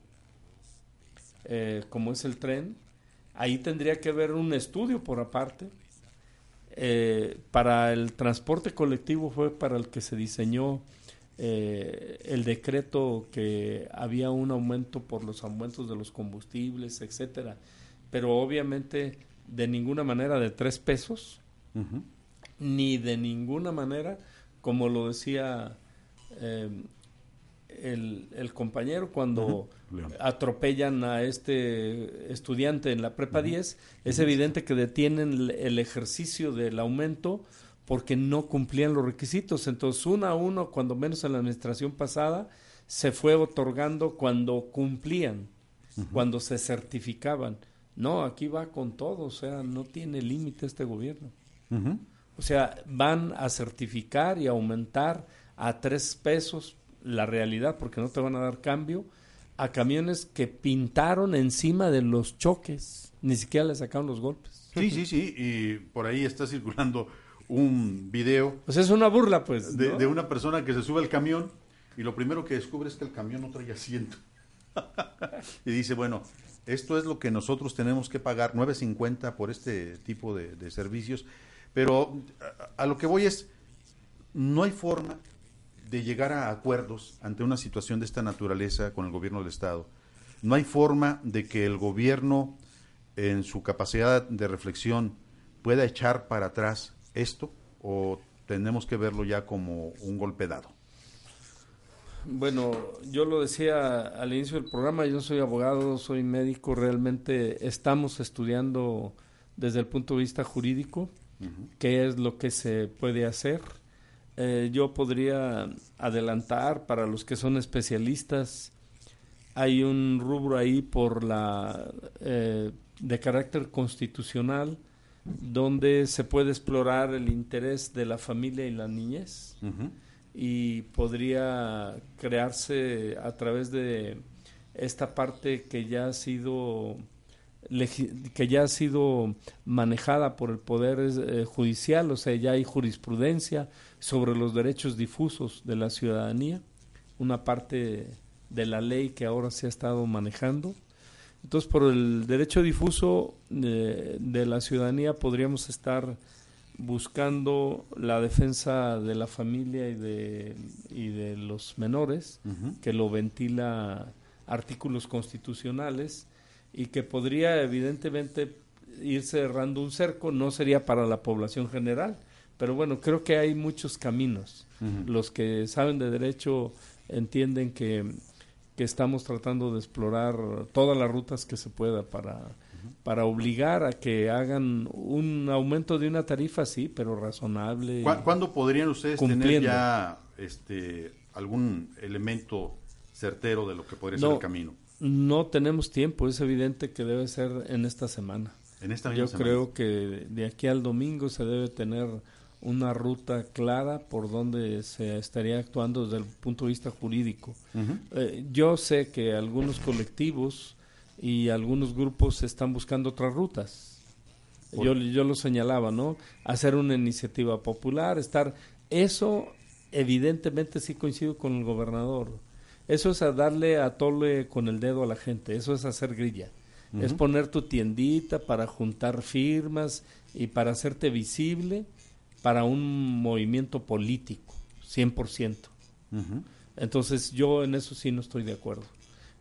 eh, como es el tren. Ahí tendría que haber un estudio por aparte. Eh, para el transporte colectivo fue para el que se diseñó eh, el decreto que había un aumento por los aumentos de los combustibles, etcétera. Pero obviamente de ninguna manera de tres pesos, ni de ninguna manera, como lo decía eh, el, el compañero cuando atropellan a este estudiante en la prepa 10, es evidente que detienen el, el ejercicio del aumento porque no cumplían los requisitos. Entonces, uno a uno, cuando menos en la administración pasada, se fue otorgando cuando cumplían, cuando se certificaban. No, aquí va con todo, o sea, no tiene límite este gobierno. O sea, van a certificar y aumentar a tres pesos la realidad, porque no te van a dar cambio, a camiones que pintaron encima de los choques. Ni siquiera le sacaron los golpes. Sí, sí, sí, y por ahí está circulando un video Pues es una burla, pues. de, ¿no? de una persona que se sube al camión y lo primero que descubre es que el camión no trae asiento. y dice, bueno, esto es lo que nosotros tenemos que pagar, 9.50 por este tipo de, de servicios, pero a, a lo que voy es, no hay forma de llegar a acuerdos ante una situación de esta naturaleza con el gobierno del Estado. No hay forma de que el gobierno, en su capacidad de reflexión, pueda echar para atrás esto o tenemos que verlo ya como un golpe dado. Bueno, yo lo decía al inicio del programa, yo soy abogado, soy médico, realmente estamos estudiando desde el punto de vista jurídico qué es lo que se puede hacer. Eh, yo podría adelantar para los que son especialistas, hay un rubro ahí por la eh, de carácter constitucional donde se puede explorar el interés de la familia y la niñez y podría crearse a través de esta parte que ya ha sido que ya ha sido manejada por el poder eh, judicial, o sea, ya hay jurisprudencia sobre los derechos difusos de la ciudadanía, una parte de la ley que ahora se ha estado manejando. Entonces, por el derecho difuso de, de la ciudadanía podríamos estar buscando la defensa de la familia y de, y de los menores, que lo ventila artículos constitucionales y que podría evidentemente ir cerrando un cerco, no sería para la población general, pero bueno, creo que hay muchos caminos. Los que saben de derecho entienden que, que estamos tratando de explorar todas las rutas que se pueda para, para obligar a que hagan un aumento de una tarifa, sí, pero razonable. ¿Cuá- ¿Cuándo podrían ustedes tener ya este, algún elemento certero de lo que podría ser el camino? No tenemos tiempo, es evidente que debe ser en esta semana. En esta Yo semana. creo que de aquí al domingo se debe tener una ruta clara por donde se estaría actuando desde el punto de vista jurídico. Eh, yo sé que algunos colectivos y algunos grupos están buscando otras rutas. Yo, yo lo señalaba, ¿no? Hacer una iniciativa popular, estar... Eso evidentemente sí coincido con el gobernador. Eso es a darle a tole con el dedo a la gente, eso es hacer grilla. Es poner tu tiendita para juntar firmas y para hacerte visible para un movimiento político, 100%. Ujú. Entonces yo en eso sí no estoy de acuerdo,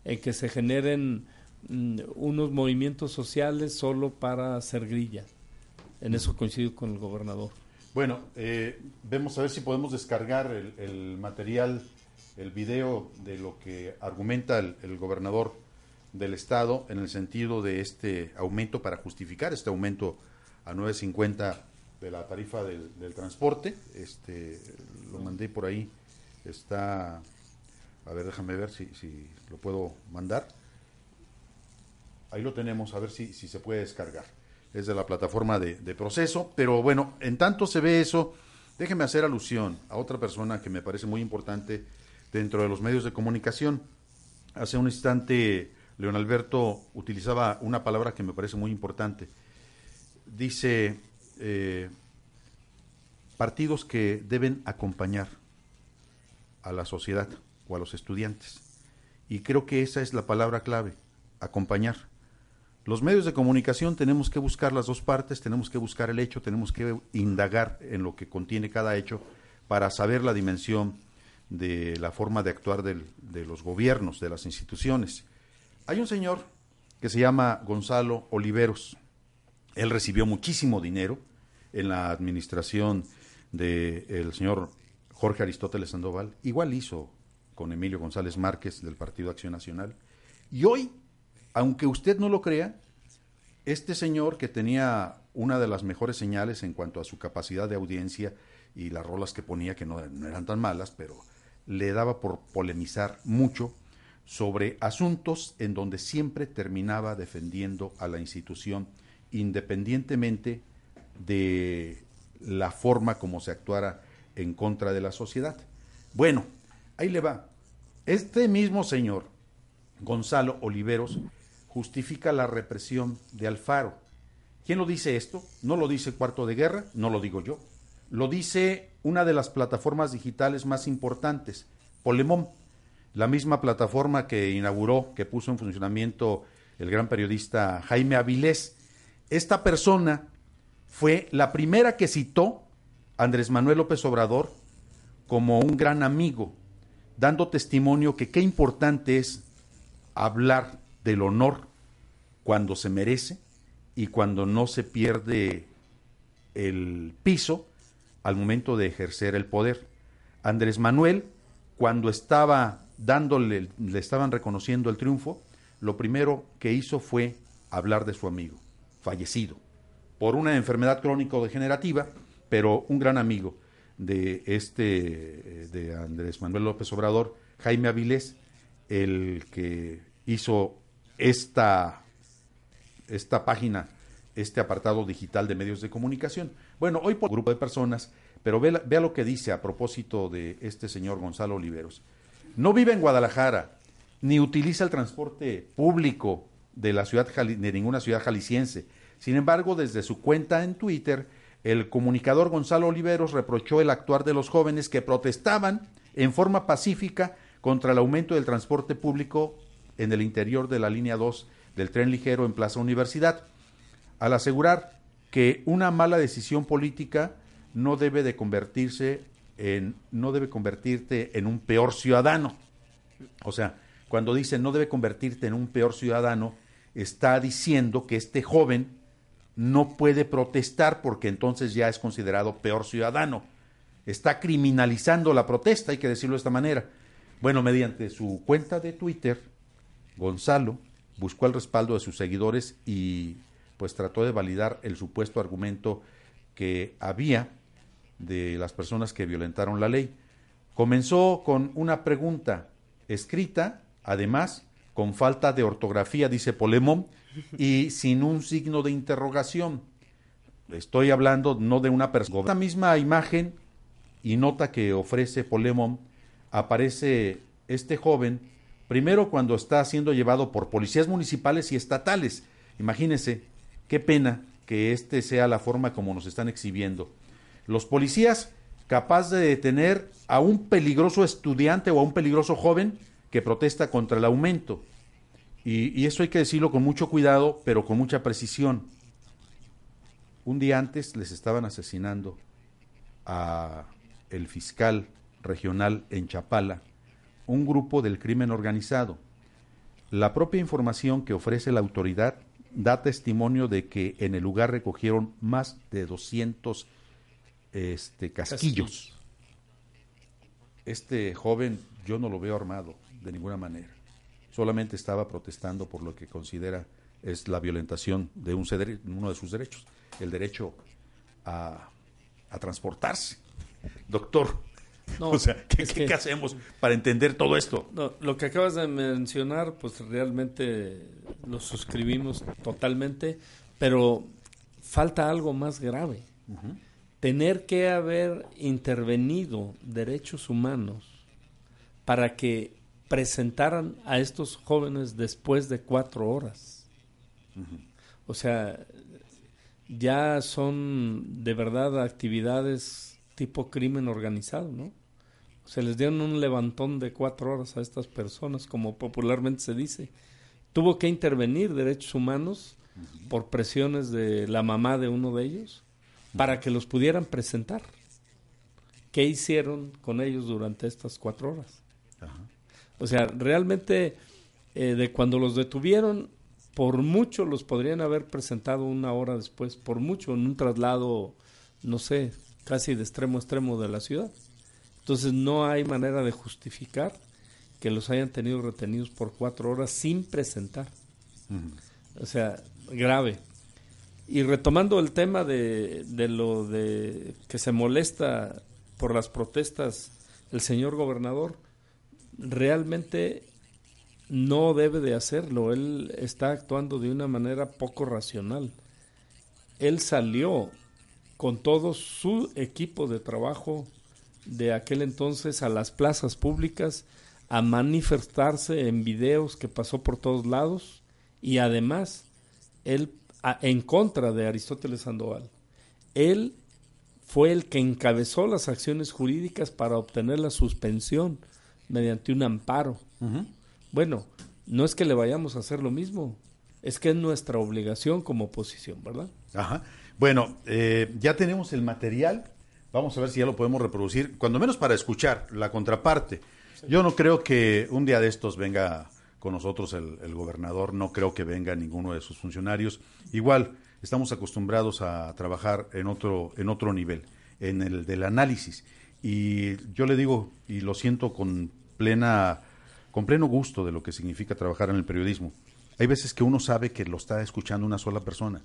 en que se generen mm, unos movimientos sociales solo para hacer grilla. En eso coincido con el gobernador. Bueno, eh, vemos a ver si podemos descargar el, el material, el video de lo que argumenta el, el gobernador del estado en el sentido de este aumento para justificar este aumento a 9.50 de la tarifa del, transporte. Este, lo mandé por ahí. Está, a ver, déjame ver si, si lo puedo mandar. Ahí lo tenemos, a ver si, si se puede descargar. Es de la plataforma de, de proceso, pero bueno, en tanto se ve eso, déjeme hacer alusión a otra persona que me parece muy importante dentro de los medios de comunicación. Hace un instante, León Alberto utilizaba una palabra que me parece muy importante. Dice, eh, partidos que deben acompañar a la sociedad o a los estudiantes. Y creo que esa es la palabra clave, acompañar. Los medios de comunicación tenemos que buscar las dos partes, tenemos que buscar el hecho, tenemos que indagar en lo que contiene cada hecho para saber la dimensión de la forma de actuar de los gobiernos, de las instituciones. Hay un señor que se llama Gonzalo Oliveros. Él recibió muchísimo dinero en la administración del señor Jorge Aristóteles Sandoval. Igual hizo con Emilio González Márquez del Partido Acción Nacional. Y hoy, aunque usted no lo crea, este señor que tenía una de las mejores señales en cuanto a su capacidad de audiencia y las rolas que ponía, que no, no eran tan malas, pero le daba por polemizar mucho sobre asuntos en donde siempre terminaba defendiendo a la institución independientemente de la forma como se actuara en contra de la sociedad. Bueno, ahí le va. Este mismo señor, Gonzalo Oliveros, justifica la represión de Alfaro. ¿Quién lo dice esto? No lo dice Cuarto de Guerra, no lo digo yo. Lo dice una de las plataformas digitales más importantes, Polemón, la misma plataforma que inauguró, que puso en funcionamiento el gran periodista Jaime Avilés. Esta persona fue la primera que citó a Andrés Manuel López Obrador como un gran amigo, dando testimonio que qué importante es hablar del honor cuando se merece y cuando no se pierde el piso al momento de ejercer el poder. Andrés Manuel, cuando estaba dándole, le estaban reconociendo el triunfo, lo primero que hizo fue hablar de su amigo, fallecido, por una enfermedad crónico-degenerativa, pero un gran amigo de este, de Andrés Manuel López Obrador, Jaime Avilés, el que hizo esta, esta página, este apartado digital de medios de comunicación. Bueno, hoy por un grupo de personas, pero vea, vea lo que dice a propósito de este señor Gonzalo Oliveros. No vive en Guadalajara, ni utiliza el transporte público de la ciudad de ninguna ciudad jalisciense. Sin embargo, desde su cuenta en Twitter, el comunicador Gonzalo Oliveros reprochó el actuar de los jóvenes que protestaban en forma pacífica contra el aumento del transporte público en el interior de la línea 2 del tren ligero en Plaza Universidad, al asegurar que una mala decisión política no debe de convertirse en no debe convertirte en un peor ciudadano. O sea, cuando dice no debe convertirte en un peor ciudadano, está diciendo que este joven no puede protestar porque entonces ya es considerado peor ciudadano. Está criminalizando la protesta, hay que decirlo de esta manera. Bueno, mediante su cuenta de Twitter, Gonzalo buscó el respaldo de sus seguidores y pues trató de validar el supuesto argumento que había de las personas que violentaron la ley. Comenzó con una pregunta escrita, además, con falta de ortografía, dice Polemón, y sin un signo de interrogación. Estoy hablando no de una persona. Esta misma imagen y nota que ofrece Polemón, aparece este joven Primero cuando está siendo llevado por policías municipales y estatales. Imagínense, qué pena que este sea la forma como nos están exhibiendo. Los policías capaz de detener a un peligroso estudiante o a un peligroso joven que protesta contra el aumento. Y, y eso hay que decirlo con mucho cuidado, pero con mucha precisión. Un día antes les estaban asesinando a el fiscal regional en Chapala, un grupo del crimen organizado. La propia información que ofrece la autoridad da testimonio de que en el lugar recogieron más de 200 este, casquillos. Este joven yo no lo veo armado de ninguna manera. Solamente estaba protestando por lo que considera es la violentación de un, uno de sus derechos, el derecho a, a transportarse. Doctor, o sea, ¿qué, ¿qué, ¿qué, hacemos para entender todo esto? No, lo que acabas de mencionar, pues realmente lo suscribimos totalmente, pero falta algo más grave. Uh -huh. Tener que haber intervenido derechos humanos para que presentaran a estos jóvenes después de cuatro horas. O sea, ya son de verdad actividades tipo crimen organizado, ¿no? Se les dieron un levantón de cuatro horas a estas personas, como popularmente se dice. Tuvo que intervenir derechos humanos por presiones de la mamá de uno de ellos para que los pudieran presentar. ¿Qué hicieron con ellos durante estas cuatro horas? Ajá. O sea, realmente eh, de cuando los detuvieron, por mucho los podrían haber presentado una hora después, por mucho en un traslado, no sé, casi de extremo a extremo de la ciudad. Entonces no hay manera de justificar que los hayan tenido retenidos por cuatro horas sin presentar. Uh -huh. O sea, grave. Y retomando el tema de, de, lo de que se molesta por las protestas el señor gobernador, realmente no debe de hacerlo. Él está actuando de una manera poco racional. Él salió con todo su equipo de trabajo de aquel entonces a las plazas públicas a manifestarse en videos que pasó por todos lados y además él en contra de Aristóteles Sandoval. Él fue el que encabezó las acciones jurídicas para obtener la suspensión mediante un amparo. Uh -huh. Bueno, no es que le vayamos a hacer lo mismo, es que es nuestra obligación como oposición, ¿verdad? Ajá. Bueno, eh, ya tenemos el material, vamos a ver si ya lo podemos reproducir, cuando menos para escuchar la contraparte. Sí. Yo no creo que un día de estos venga con nosotros el, el, gobernador, no creo que venga ninguno de sus funcionarios. Igual, estamos acostumbrados a trabajar en otro, en otro nivel, en el del análisis. Y yo le digo, y lo siento con plena, con pleno gusto de lo que significa trabajar en el periodismo. Hay veces que uno sabe que lo está escuchando una sola persona,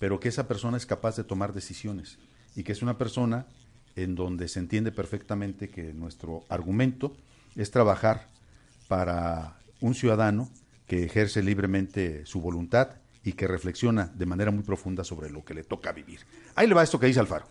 pero que esa persona es capaz de tomar decisiones y que es una persona en donde se entiende perfectamente que nuestro argumento es trabajar para un ciudadano que ejerce libremente su voluntad y que reflexiona de manera muy profunda sobre lo que le toca vivir. Ahí le va esto que dice Alfaro.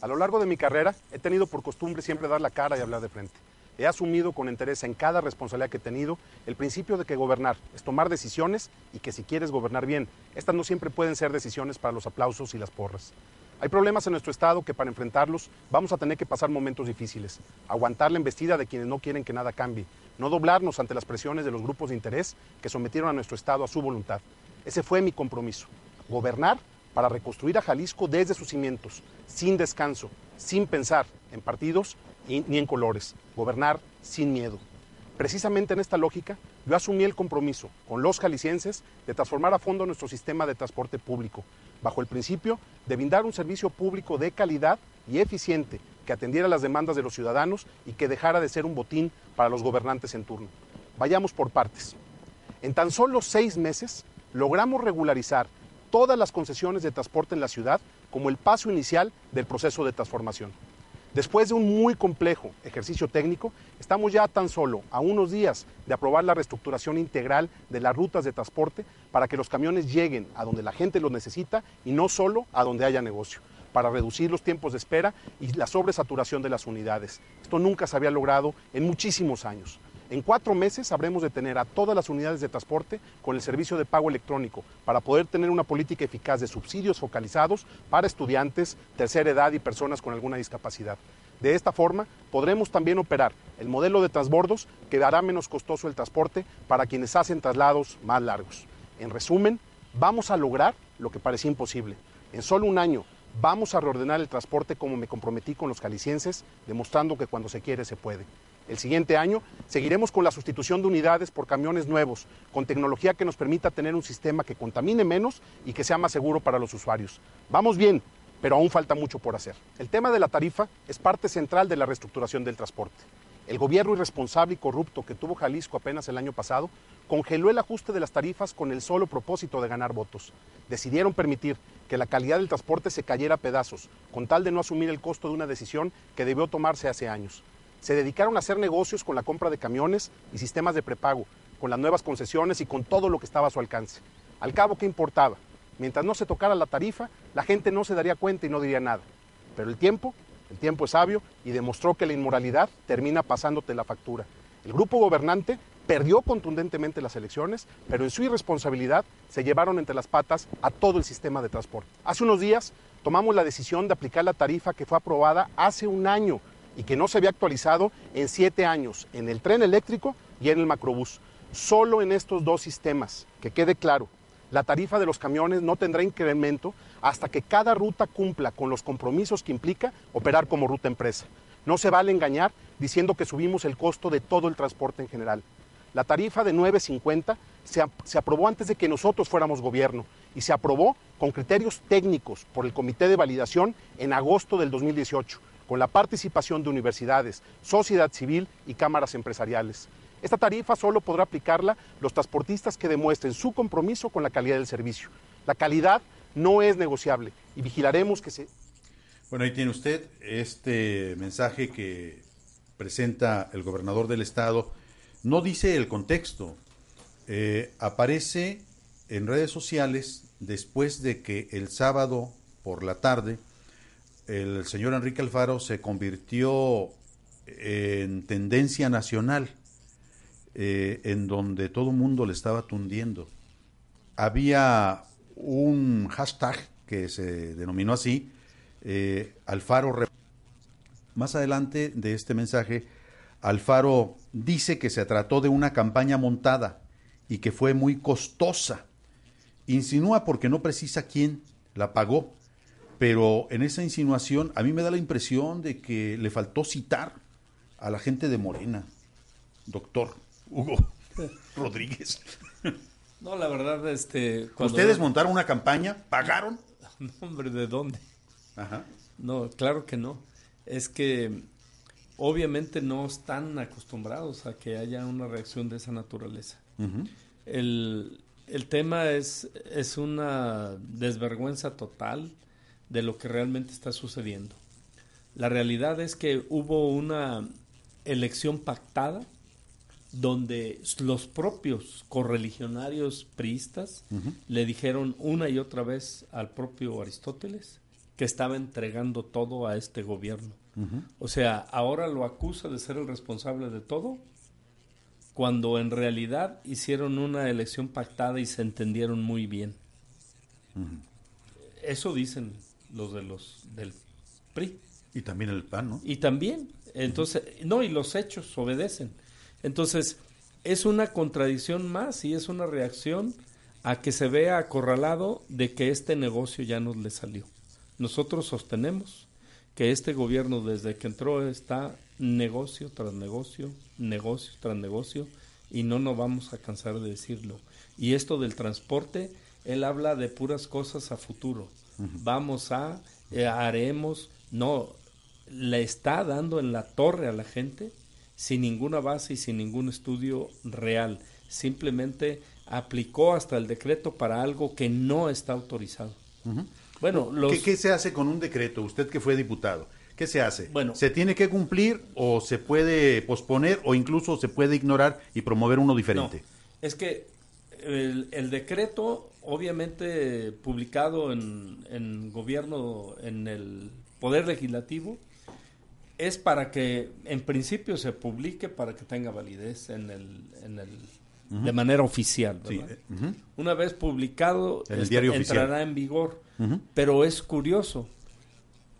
A lo largo de mi carrera he tenido por costumbre siempre dar la cara y hablar de frente. He asumido con interés en cada responsabilidad que he tenido el principio de que gobernar es tomar decisiones y que si quieres gobernar bien, estas no siempre pueden ser decisiones para los aplausos y las porras. Hay problemas en nuestro Estado que para enfrentarlos vamos a tener que pasar momentos difíciles, aguantar la embestida de quienes no quieren que nada cambie, no doblarnos ante las presiones de los grupos de interés que sometieron a nuestro Estado a su voluntad. Ese fue mi compromiso, gobernar para reconstruir a Jalisco desde sus cimientos, sin descanso, sin pensar en partidos ni en colores, gobernar sin miedo. Precisamente en esta lógica, yo asumí el compromiso con los jaliscienses de transformar a fondo nuestro sistema de transporte público, bajo el principio de brindar un servicio público de calidad y eficiente que atendiera las demandas de los ciudadanos y que dejara de ser un botín para los gobernantes en turno. Vayamos por partes. En tan solo seis meses logramos regularizar todas las concesiones de transporte en la ciudad como el paso inicial del proceso de transformación. Después de un muy complejo ejercicio técnico, estamos ya tan solo a unos días de aprobar la reestructuración integral de las rutas de transporte para que los camiones lleguen a donde la gente los necesita y no solo a donde haya negocio, para reducir los tiempos de espera y la sobresaturación de las unidades. Esto nunca se había logrado en muchísimos años. En cuatro meses habremos de tener a todas las unidades de transporte con el servicio de pago electrónico para poder tener una política eficaz de subsidios focalizados para estudiantes, tercera edad y personas con alguna discapacidad. De esta forma, podremos también operar el modelo de transbordos que hará menos costoso el transporte para quienes hacen traslados más largos. En resumen, vamos a lograr lo que parecía imposible. En solo un año, vamos a reordenar el transporte como me comprometí con los calicienses, demostrando que cuando se quiere se puede. El siguiente año seguiremos con la sustitución de unidades por camiones nuevos, con tecnología que nos permita tener un sistema que contamine menos y que sea más seguro para los usuarios. Vamos bien, pero aún falta mucho por hacer. El tema de la tarifa es parte central de la reestructuración del transporte. El gobierno irresponsable y corrupto que tuvo Jalisco apenas el año pasado congeló el ajuste de las tarifas con el solo propósito de ganar votos. Decidieron permitir que la calidad del transporte se cayera a pedazos, con tal de no asumir el costo de una decisión que debió tomarse hace años se dedicaron a hacer negocios con la compra de camiones y sistemas de prepago, con las nuevas concesiones y con todo lo que estaba a su alcance. Al cabo, ¿qué importaba? Mientras no se tocara la tarifa, la gente no se daría cuenta y no diría nada. Pero el tiempo, el tiempo es sabio y demostró que la inmoralidad termina pasándote la factura. El grupo gobernante perdió contundentemente las elecciones, pero en su irresponsabilidad se llevaron entre las patas a todo el sistema de transporte. Hace unos días tomamos la decisión de aplicar la tarifa que fue aprobada hace un año y que no se había actualizado en siete años, en el tren eléctrico y en el macrobús. Solo en estos dos sistemas, que quede claro, la tarifa de los camiones no tendrá incremento hasta que cada ruta cumpla con los compromisos que implica operar como ruta empresa. No se vale engañar diciendo que subimos el costo de todo el transporte en general. La tarifa de 9.50 se, se, aprobó antes de que nosotros fuéramos gobierno y se aprobó con criterios técnicos por el Comité de Validación en agosto del 2018 con la participación de universidades, sociedad civil y cámaras empresariales. Esta tarifa solo podrá aplicarla los transportistas que demuestren su compromiso con la calidad del servicio. La calidad no es negociable y vigilaremos que se... Bueno, ahí tiene usted este mensaje que presenta el gobernador del estado. No dice el contexto. Eh, aparece en redes sociales después de que el sábado por la tarde el señor Enrique Alfaro se convirtió en tendencia nacional, eh, en donde todo el mundo le estaba tundiendo. Había un hashtag que se denominó así, eh, Alfaro. Más adelante de este mensaje, Alfaro dice que se trató de una campaña montada y que fue muy costosa. Insinúa porque no precisa quién la pagó pero en esa insinuación a mí me da la impresión de que le faltó citar a la gente de Morena, doctor Hugo Rodríguez. No, la verdad, este... ¿Ustedes montaron una campaña? ¿Pagaron? No, hombre, ¿de dónde? Ajá. No, claro que no. Es que obviamente no están acostumbrados a que haya una reacción de esa naturaleza. el, el, tema es, es una desvergüenza total de lo que realmente está sucediendo. La realidad es que hubo una elección pactada donde los propios correligionarios priistas le dijeron una y otra vez al propio Aristóteles que estaba entregando todo a este gobierno. O sea, ahora lo acusa de ser el responsable de todo, cuando en realidad hicieron una elección pactada y se entendieron muy bien. Eso dicen los de los del PRI. Y también el PAN, ¿no? Y también, entonces, no, y los hechos obedecen. Entonces, es una contradicción más y es una reacción a que se vea acorralado de que este negocio ya nos le salió. Nosotros sostenemos que este gobierno desde que entró está negocio tras negocio, negocio tras negocio, y no nos vamos a cansar de decirlo. Y esto del transporte, él habla de puras cosas a futuro vamos a, eh, haremos, no, le está dando en la torre a la gente sin ninguna base y sin ningún estudio real. Simplemente aplicó hasta el decreto para algo que no está autorizado. Bueno, ¿Qué, se hace con un decreto? Usted que fue diputado. ¿Qué se hace? Bueno, ¿Se tiene que cumplir o se puede posponer o incluso se puede ignorar y promover uno diferente? es que el, decreto, obviamente publicado en, en, gobierno, en el Poder Legislativo, es para que en principio se publique para que tenga validez en el, en el de manera oficial. Sí, ¿verdad? eh, ujú. Una vez publicado, el este, diario entrará oficial. en vigor. Pero es curioso,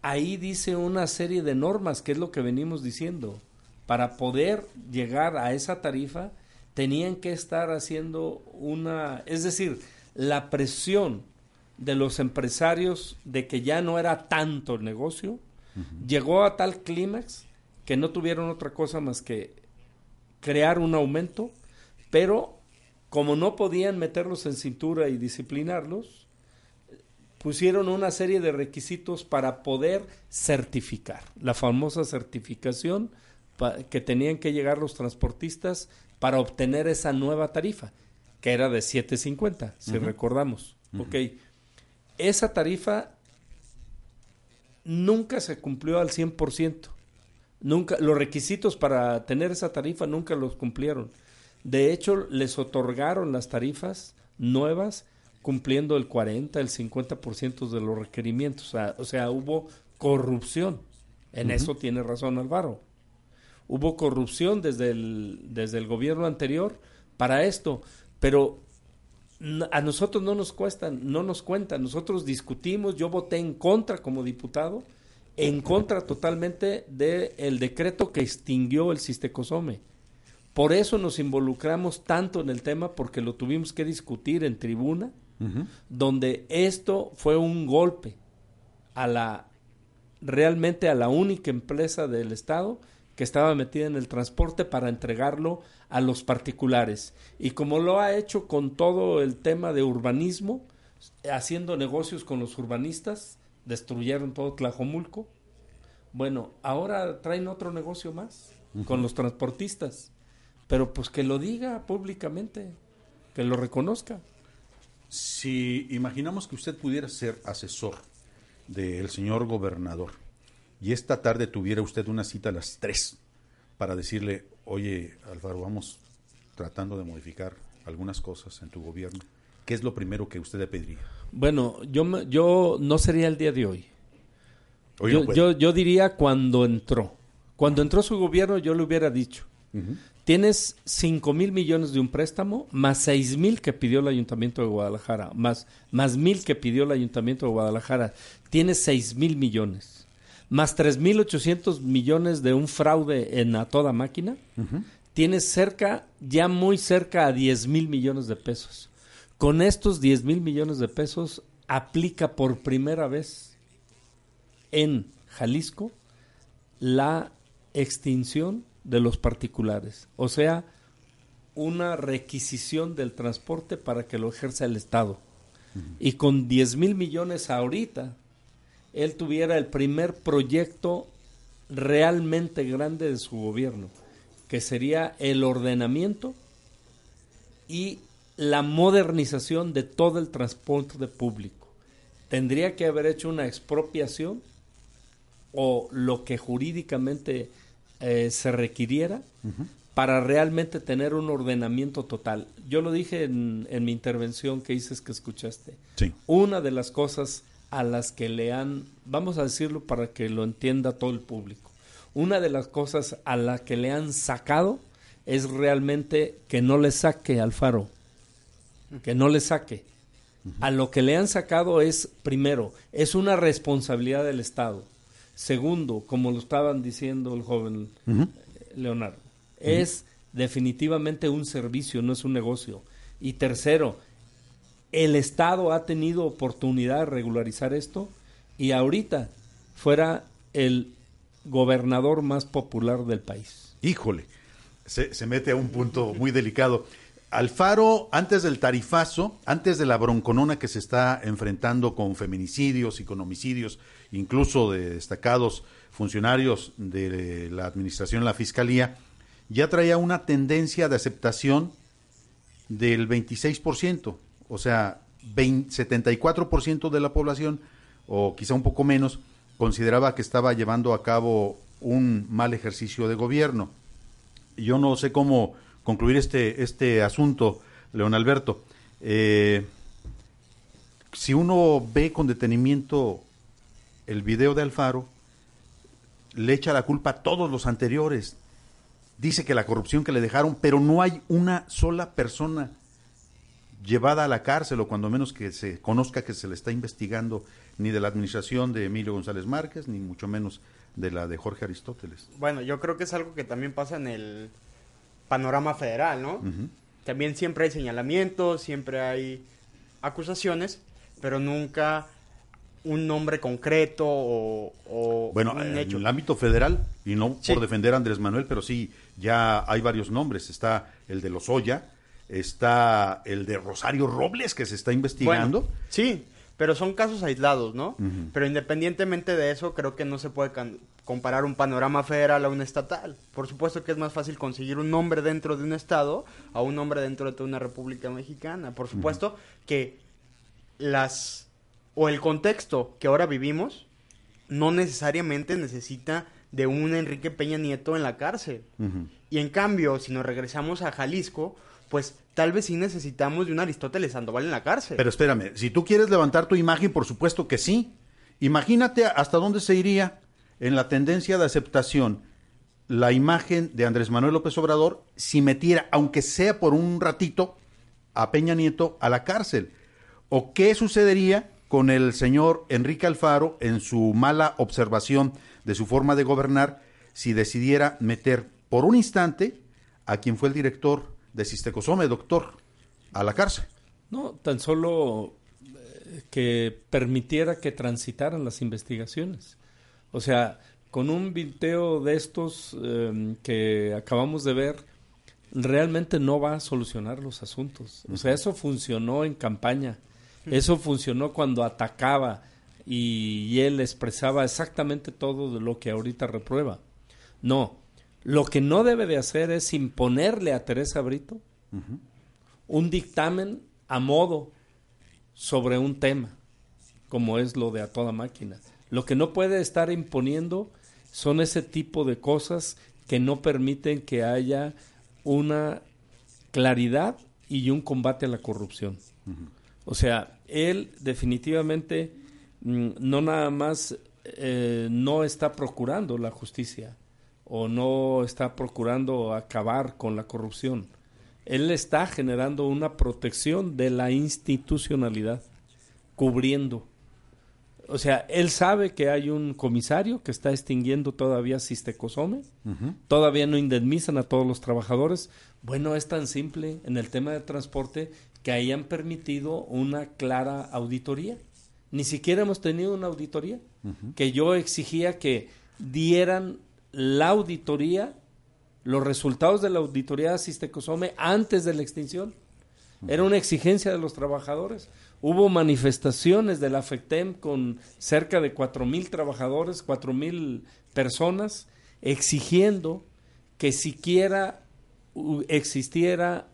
ahí dice una serie de normas, que es lo que venimos diciendo. Para poder llegar a esa tarifa, tenían que estar haciendo una, es decir, la presión de los empresarios de que ya no era tanto el negocio, llegó a tal clímax que no tuvieron otra cosa más que crear un aumento, pero como no podían meterlos en cintura y disciplinarlos, pusieron una serie de requisitos para poder certificar, la famosa certificación que tenían que llegar los transportistas para obtener esa nueva tarifa, que era de 7.50, si recordamos. Ok, esa tarifa nunca se cumplió al 100%. Nunca, los requisitos para tener esa tarifa nunca los cumplieron. De hecho, les otorgaron las tarifas nuevas cumpliendo el 40, el 50% de los requerimientos. O sea, o sea, hubo corrupción. En eso tiene razón Álvaro. Hubo corrupción desde el, desde el gobierno anterior para esto, pero a nosotros no nos cuestan, no nos cuentan. Nosotros discutimos, yo voté en contra como diputado, en contra totalmente del decreto que extinguió el Sistecosome. Por eso nos involucramos tanto en el tema, porque lo tuvimos que discutir en tribuna, donde esto fue un golpe a la realmente a la única empresa del estado que estaba metida en el transporte para entregarlo a los particulares. Y como lo ha hecho con todo el tema de urbanismo, haciendo negocios con los urbanistas, destruyeron todo Tlajomulco. Bueno, ahora traen otro negocio más con los transportistas. Pero pues que lo diga públicamente, que lo reconozca. Si imaginamos que usted pudiera ser asesor del señor gobernador y esta tarde tuviera usted una cita a las 3 para decirle, oye Álvaro, vamos tratando de modificar algunas cosas en tu gobierno, ¿qué es lo primero que usted le pediría? Bueno, yo, yo no sería el día de hoy. Hoy yo, no yo, yo diría cuando entró. Cuando entró su gobierno yo le hubiera dicho, tienes 5 mil millones de un préstamo, más 6 mil que pidió el Ayuntamiento de Guadalajara, más, más mil que pidió el Ayuntamiento de Guadalajara, tienes 6 mil millones, más 3 mil 800 millones de un fraude en a toda máquina, tienes cerca, ya muy cerca a 10 mil millones de pesos. Con estos 10 mil millones de pesos aplica por primera vez en Jalisco la extinción de los particulares, o sea, una requisición del transporte para que lo ejerza el Estado. Y con 10 mil millones ahorita, él tuviera el primer proyecto realmente grande de su gobierno, que sería el ordenamiento y la modernización de todo el transporte público. Tendría que haber hecho una expropiación o lo que jurídicamente eh, se requiriera para realmente tener un ordenamiento total. Yo lo dije en, en mi intervención que dices que escuchaste. Sí. Una de las cosas a las que le han, vamos a decirlo para que lo entienda todo el público, una de las cosas a las que le han sacado es realmente que no le saque al faro, que no le saque. A lo que le han sacado es, primero, es una responsabilidad del Estado. Segundo, como lo estaban diciendo el joven Leonardo, es definitivamente un servicio, no es un negocio. Y tercero, el Estado ha tenido oportunidad de regularizar esto y ahorita fuera el gobernador más popular del país. Híjole, se, se mete a un punto muy delicado. Alfaro, antes del tarifazo, antes de la bronconona que se está enfrentando con feminicidios y con homicidios, incluso de destacados funcionarios de la administración, la fiscalía, ya traía una tendencia de aceptación del 26%, o sea, 20 74% de la población, o quizá un poco menos, consideraba que estaba llevando a cabo un mal ejercicio de gobierno. Yo no sé cómo concluir este, este asunto, León Alberto. Eh, si uno ve con detenimiento el video de Alfaro, le echa la culpa a todos los anteriores. Dice que la corrupción que le dejaron, pero no hay una sola persona llevada a la cárcel o cuando menos que se conozca que se le está investigando ni de la administración de Emilio González Márquez, ni mucho menos de la de Jorge Aristóteles. Bueno, yo creo que es algo que también pasa en el panorama federal, ¿no? También siempre hay señalamientos, siempre hay acusaciones, pero nunca un nombre concreto o, o Bueno, un en hecho. el ámbito federal, y no Sí. por defender a Andrés Manuel, pero sí, ya hay varios nombres. Está el de Lozoya, está el de Rosario Robles, que se está investigando. Bueno, sí, pero son casos aislados, ¿no? Pero independientemente de eso, creo que no se puede comparar un panorama federal a un estatal. Por supuesto que es más fácil conseguir un nombre dentro de un estado a un nombre dentro de toda una república mexicana. Por supuesto que las o el contexto que ahora vivimos no necesariamente necesita de un Enrique Peña Nieto en la cárcel. Y en cambio, si nos regresamos a Jalisco, pues tal vez sí necesitamos de un Aristóteles Sandoval en la cárcel. Pero espérame, si tú quieres levantar tu imagen, por supuesto que sí. Imagínate hasta dónde se iría en la tendencia de aceptación la imagen de Andrés Manuel López Obrador si metiera, aunque sea por un ratito, a Peña Nieto a la cárcel. ¿O qué sucedería con el señor Enrique Alfaro en su mala observación de su forma de gobernar si decidiera meter por un instante a quien fue el director de Sistecosome, doctor, a la cárcel? No, tan solo eh, que permitiera que transitaran las investigaciones. O sea, con un vinteo de estos eh, que acabamos de ver, realmente no va a solucionar los asuntos. O sea, eso funcionó en campaña. Eso funcionó cuando atacaba y, y él expresaba exactamente todo de lo que ahorita reprueba. No, lo que no debe de hacer es imponerle a Teresa Brito un dictamen a modo sobre un tema, como es lo de a toda máquina. Lo que no puede estar imponiendo son ese tipo de cosas que no permiten que haya una claridad y un combate a la corrupción. O sea, él definitivamente mm, no nada más eh, no está procurando la justicia o no está procurando acabar con la corrupción. Él está generando una protección de la institucionalidad, cubriendo. O sea, él sabe que hay un comisario que está extinguiendo todavía Sistecosome, todavía no indemnizan a todos los trabajadores. Bueno, es tan simple en el tema de transporte que hayan permitido una clara auditoría. Ni siquiera hemos tenido una auditoría. Que yo exigía que dieran la auditoría, los resultados de la auditoría de Sistecosome antes de la extinción. Era una exigencia de los trabajadores. Hubo manifestaciones de la FECTEM con cerca de cuatro mil trabajadores, cuatro mil personas, exigiendo que siquiera existiera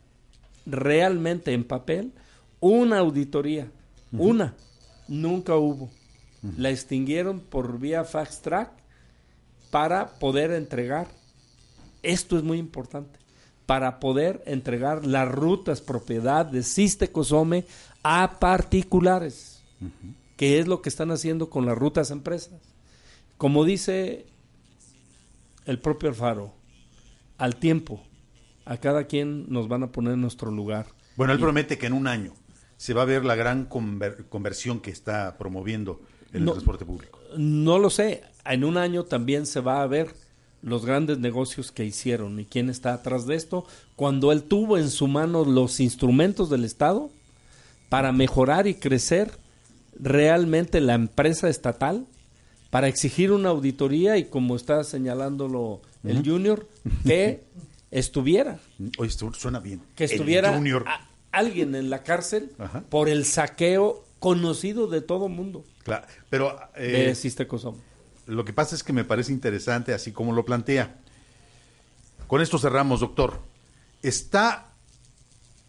realmente en papel una auditoría. Una. Nunca hubo. La extinguieron por vía fax track para poder entregar. Esto es muy importante. Para poder entregar las rutas propiedad de Sistecosome a particulares, que es lo que están haciendo con las rutas empresas. Como dice el propio Alfaro, al tiempo, a cada quien nos van a poner en nuestro lugar. Bueno, él Y- promete que en un año se va a ver la gran conver- conversión que está promoviendo en el No. transporte público. No lo sé. En un año también se va a ver los grandes negocios que hicieron y quién está atrás de esto, cuando él tuvo en su mano los instrumentos del Estado para mejorar y crecer realmente la empresa estatal, para exigir una auditoría y como está señalándolo el. Junior, que estuviera, Oye, suena bien. que El estuviera Junior. a- alguien en la cárcel Ajá. por el saqueo conocido de todo mundo Claro, pero eh, de. Lo que pasa es que me parece interesante así como lo plantea. Con esto cerramos, doctor. Está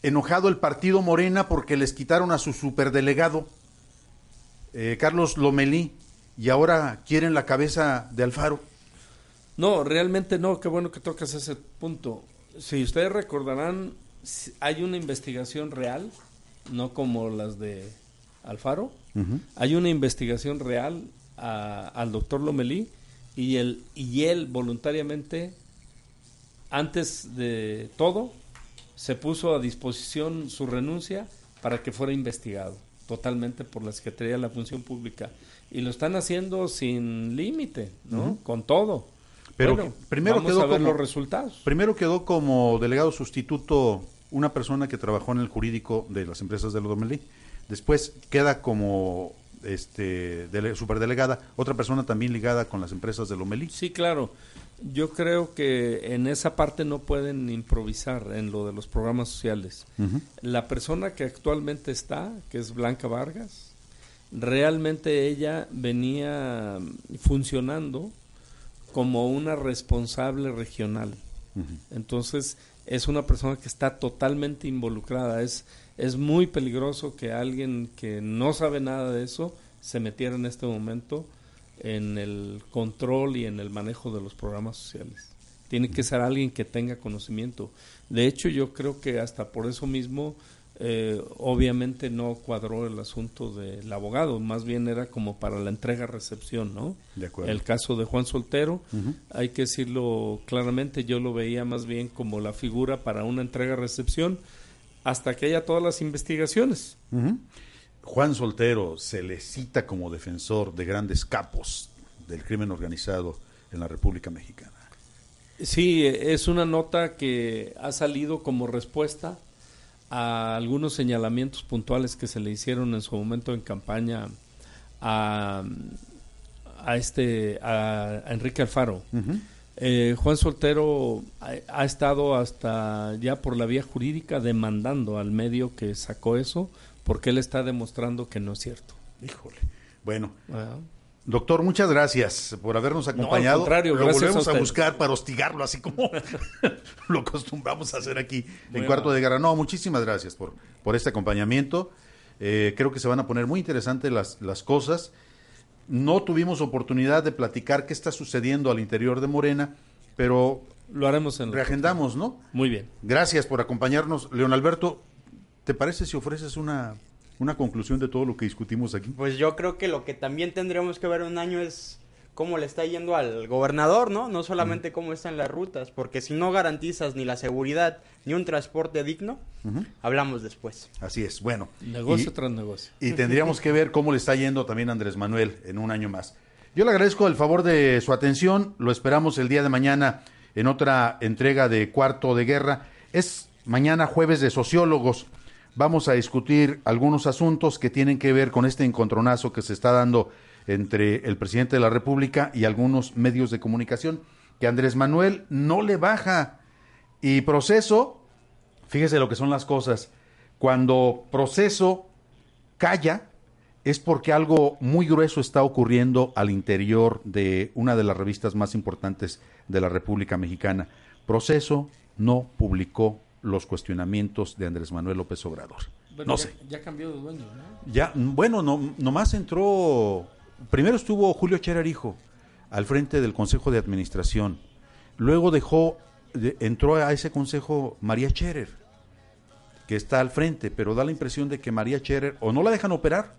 enojado el partido Morena porque les quitaron a su superdelegado, eh, Carlos Lomelí, y ahora quieren la cabeza de Alfaro. No, realmente no, qué bueno que tocas ese punto. Si ustedes recordarán, hay una investigación real, no como las de Alfaro, hay una investigación real a- al doctor Lomelí y él, y él voluntariamente, antes de todo, se puso a disposición su renuncia para que fuera investigado totalmente por la Secretaría de la Función Pública. Y lo están haciendo sin límite, ¿no? Con todo. Pero Bueno, primero vamos quedó a ver como, los resultados. Primero quedó como delegado sustituto una persona que trabajó en el jurídico de las empresas de Lodomelí. Después queda como este dele- superdelegada otra persona también ligada con las empresas de Lomelí. Sí, claro. Yo creo que en esa parte no pueden improvisar en lo de los programas sociales. La persona que actualmente está, que es Blanca Vargas, realmente ella venía funcionando como una responsable regional. Entonces, es una persona que está totalmente involucrada. Es, es muy peligroso que alguien que no sabe nada de eso se metiera en este momento en el control y en el manejo de los programas sociales. Tiene que ser alguien que tenga conocimiento. De hecho, yo creo que hasta por eso mismo, eh, obviamente no cuadró el asunto del abogado, más bien era como para la entrega-recepción, ¿no? De acuerdo. El caso de Juan Soltero, hay que decirlo claramente, yo lo veía más bien como la figura para una entrega-recepción hasta que haya todas las investigaciones. Juan Soltero se le cita como defensor de grandes capos del crimen organizado en la República Mexicana. Sí, es una nota que ha salido como respuesta a algunos señalamientos puntuales que se le hicieron en su momento en campaña a, a este a, a Enrique Alfaro. Eh, Juan Soltero ha, ha estado hasta ya por la vía jurídica demandando al medio que sacó eso porque él está demostrando que no es cierto. Híjole. Bueno. Doctor, muchas gracias por habernos acompañado. contrario, lo volvemos a buscar para hostigarlo, así como lo acostumbramos a hacer aquí en. Cuarto de Guerra. No, muchísimas gracias por, por este acompañamiento. Eh, creo que se van a poner muy interesantes las, las cosas. No tuvimos oportunidad de platicar qué está sucediendo al interior de Morena, pero Lo haremos en reagendamos, ¿no? Muy bien. Gracias por acompañarnos. León Alberto, ¿te parece si ofreces una, una conclusión de todo lo que discutimos aquí? Pues yo creo que lo que también tendríamos que ver un año es cómo le está yendo al gobernador, ¿no? No solamente cómo están las rutas, porque si no garantizas ni la seguridad ni un transporte digno, hablamos después. Así es, bueno. Negocio Y- tras negocio. Y tendríamos que ver cómo le está yendo también a Andrés Manuel en un año más. Yo le agradezco el favor de su atención. Lo esperamos el día de mañana en otra entrega de Cuarto de Guerra. Es mañana jueves de sociólogos. Vamos a discutir algunos asuntos que tienen que ver con este encontronazo que se está dando entre el presidente de la República y algunos medios de comunicación, que Andrés Manuel no le baja. Y proceso, fíjese lo que son las cosas. Cuando proceso calla, es porque algo muy grueso está ocurriendo al interior de una de las revistas más importantes de la República Mexicana. Proceso no publicó los cuestionamientos de Andrés Manuel López Obrador. No ya, sé. ya cambió de dueño, ¿no? Ya, bueno, no, nomás entró. Primero estuvo Julio Cherar Hijo al frente del Consejo de Administración. Luego dejó, de- entró a ese consejo María Cherer, que está al frente, pero da la impresión de que María Cherer o no la dejan operar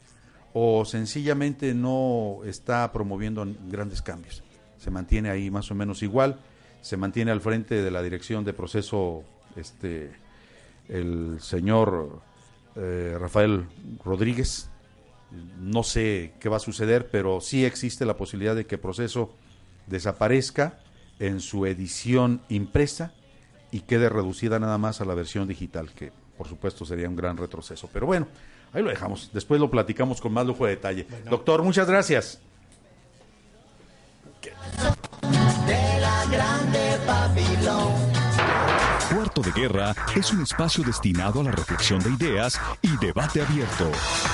o sencillamente no está promoviendo grandes cambios. Se mantiene ahí más o menos igual, se mantiene al frente de la dirección de proceso este el señor eh, Rafael Rodríguez. No sé qué va a suceder, pero sí existe la posibilidad de que proceso desaparezca en su edición impresa y quede reducida nada más a la versión digital, que por supuesto sería un gran retroceso. Pero bueno, ahí lo dejamos. Después lo platicamos con más lujo de detalle. Doctor, muchas gracias. de la grande Babilón. De Guerra es un espacio destinado a la reflexión de ideas y debate abierto.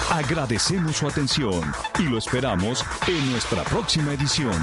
Agradecemos su atención y lo esperamos en nuestra próxima edición.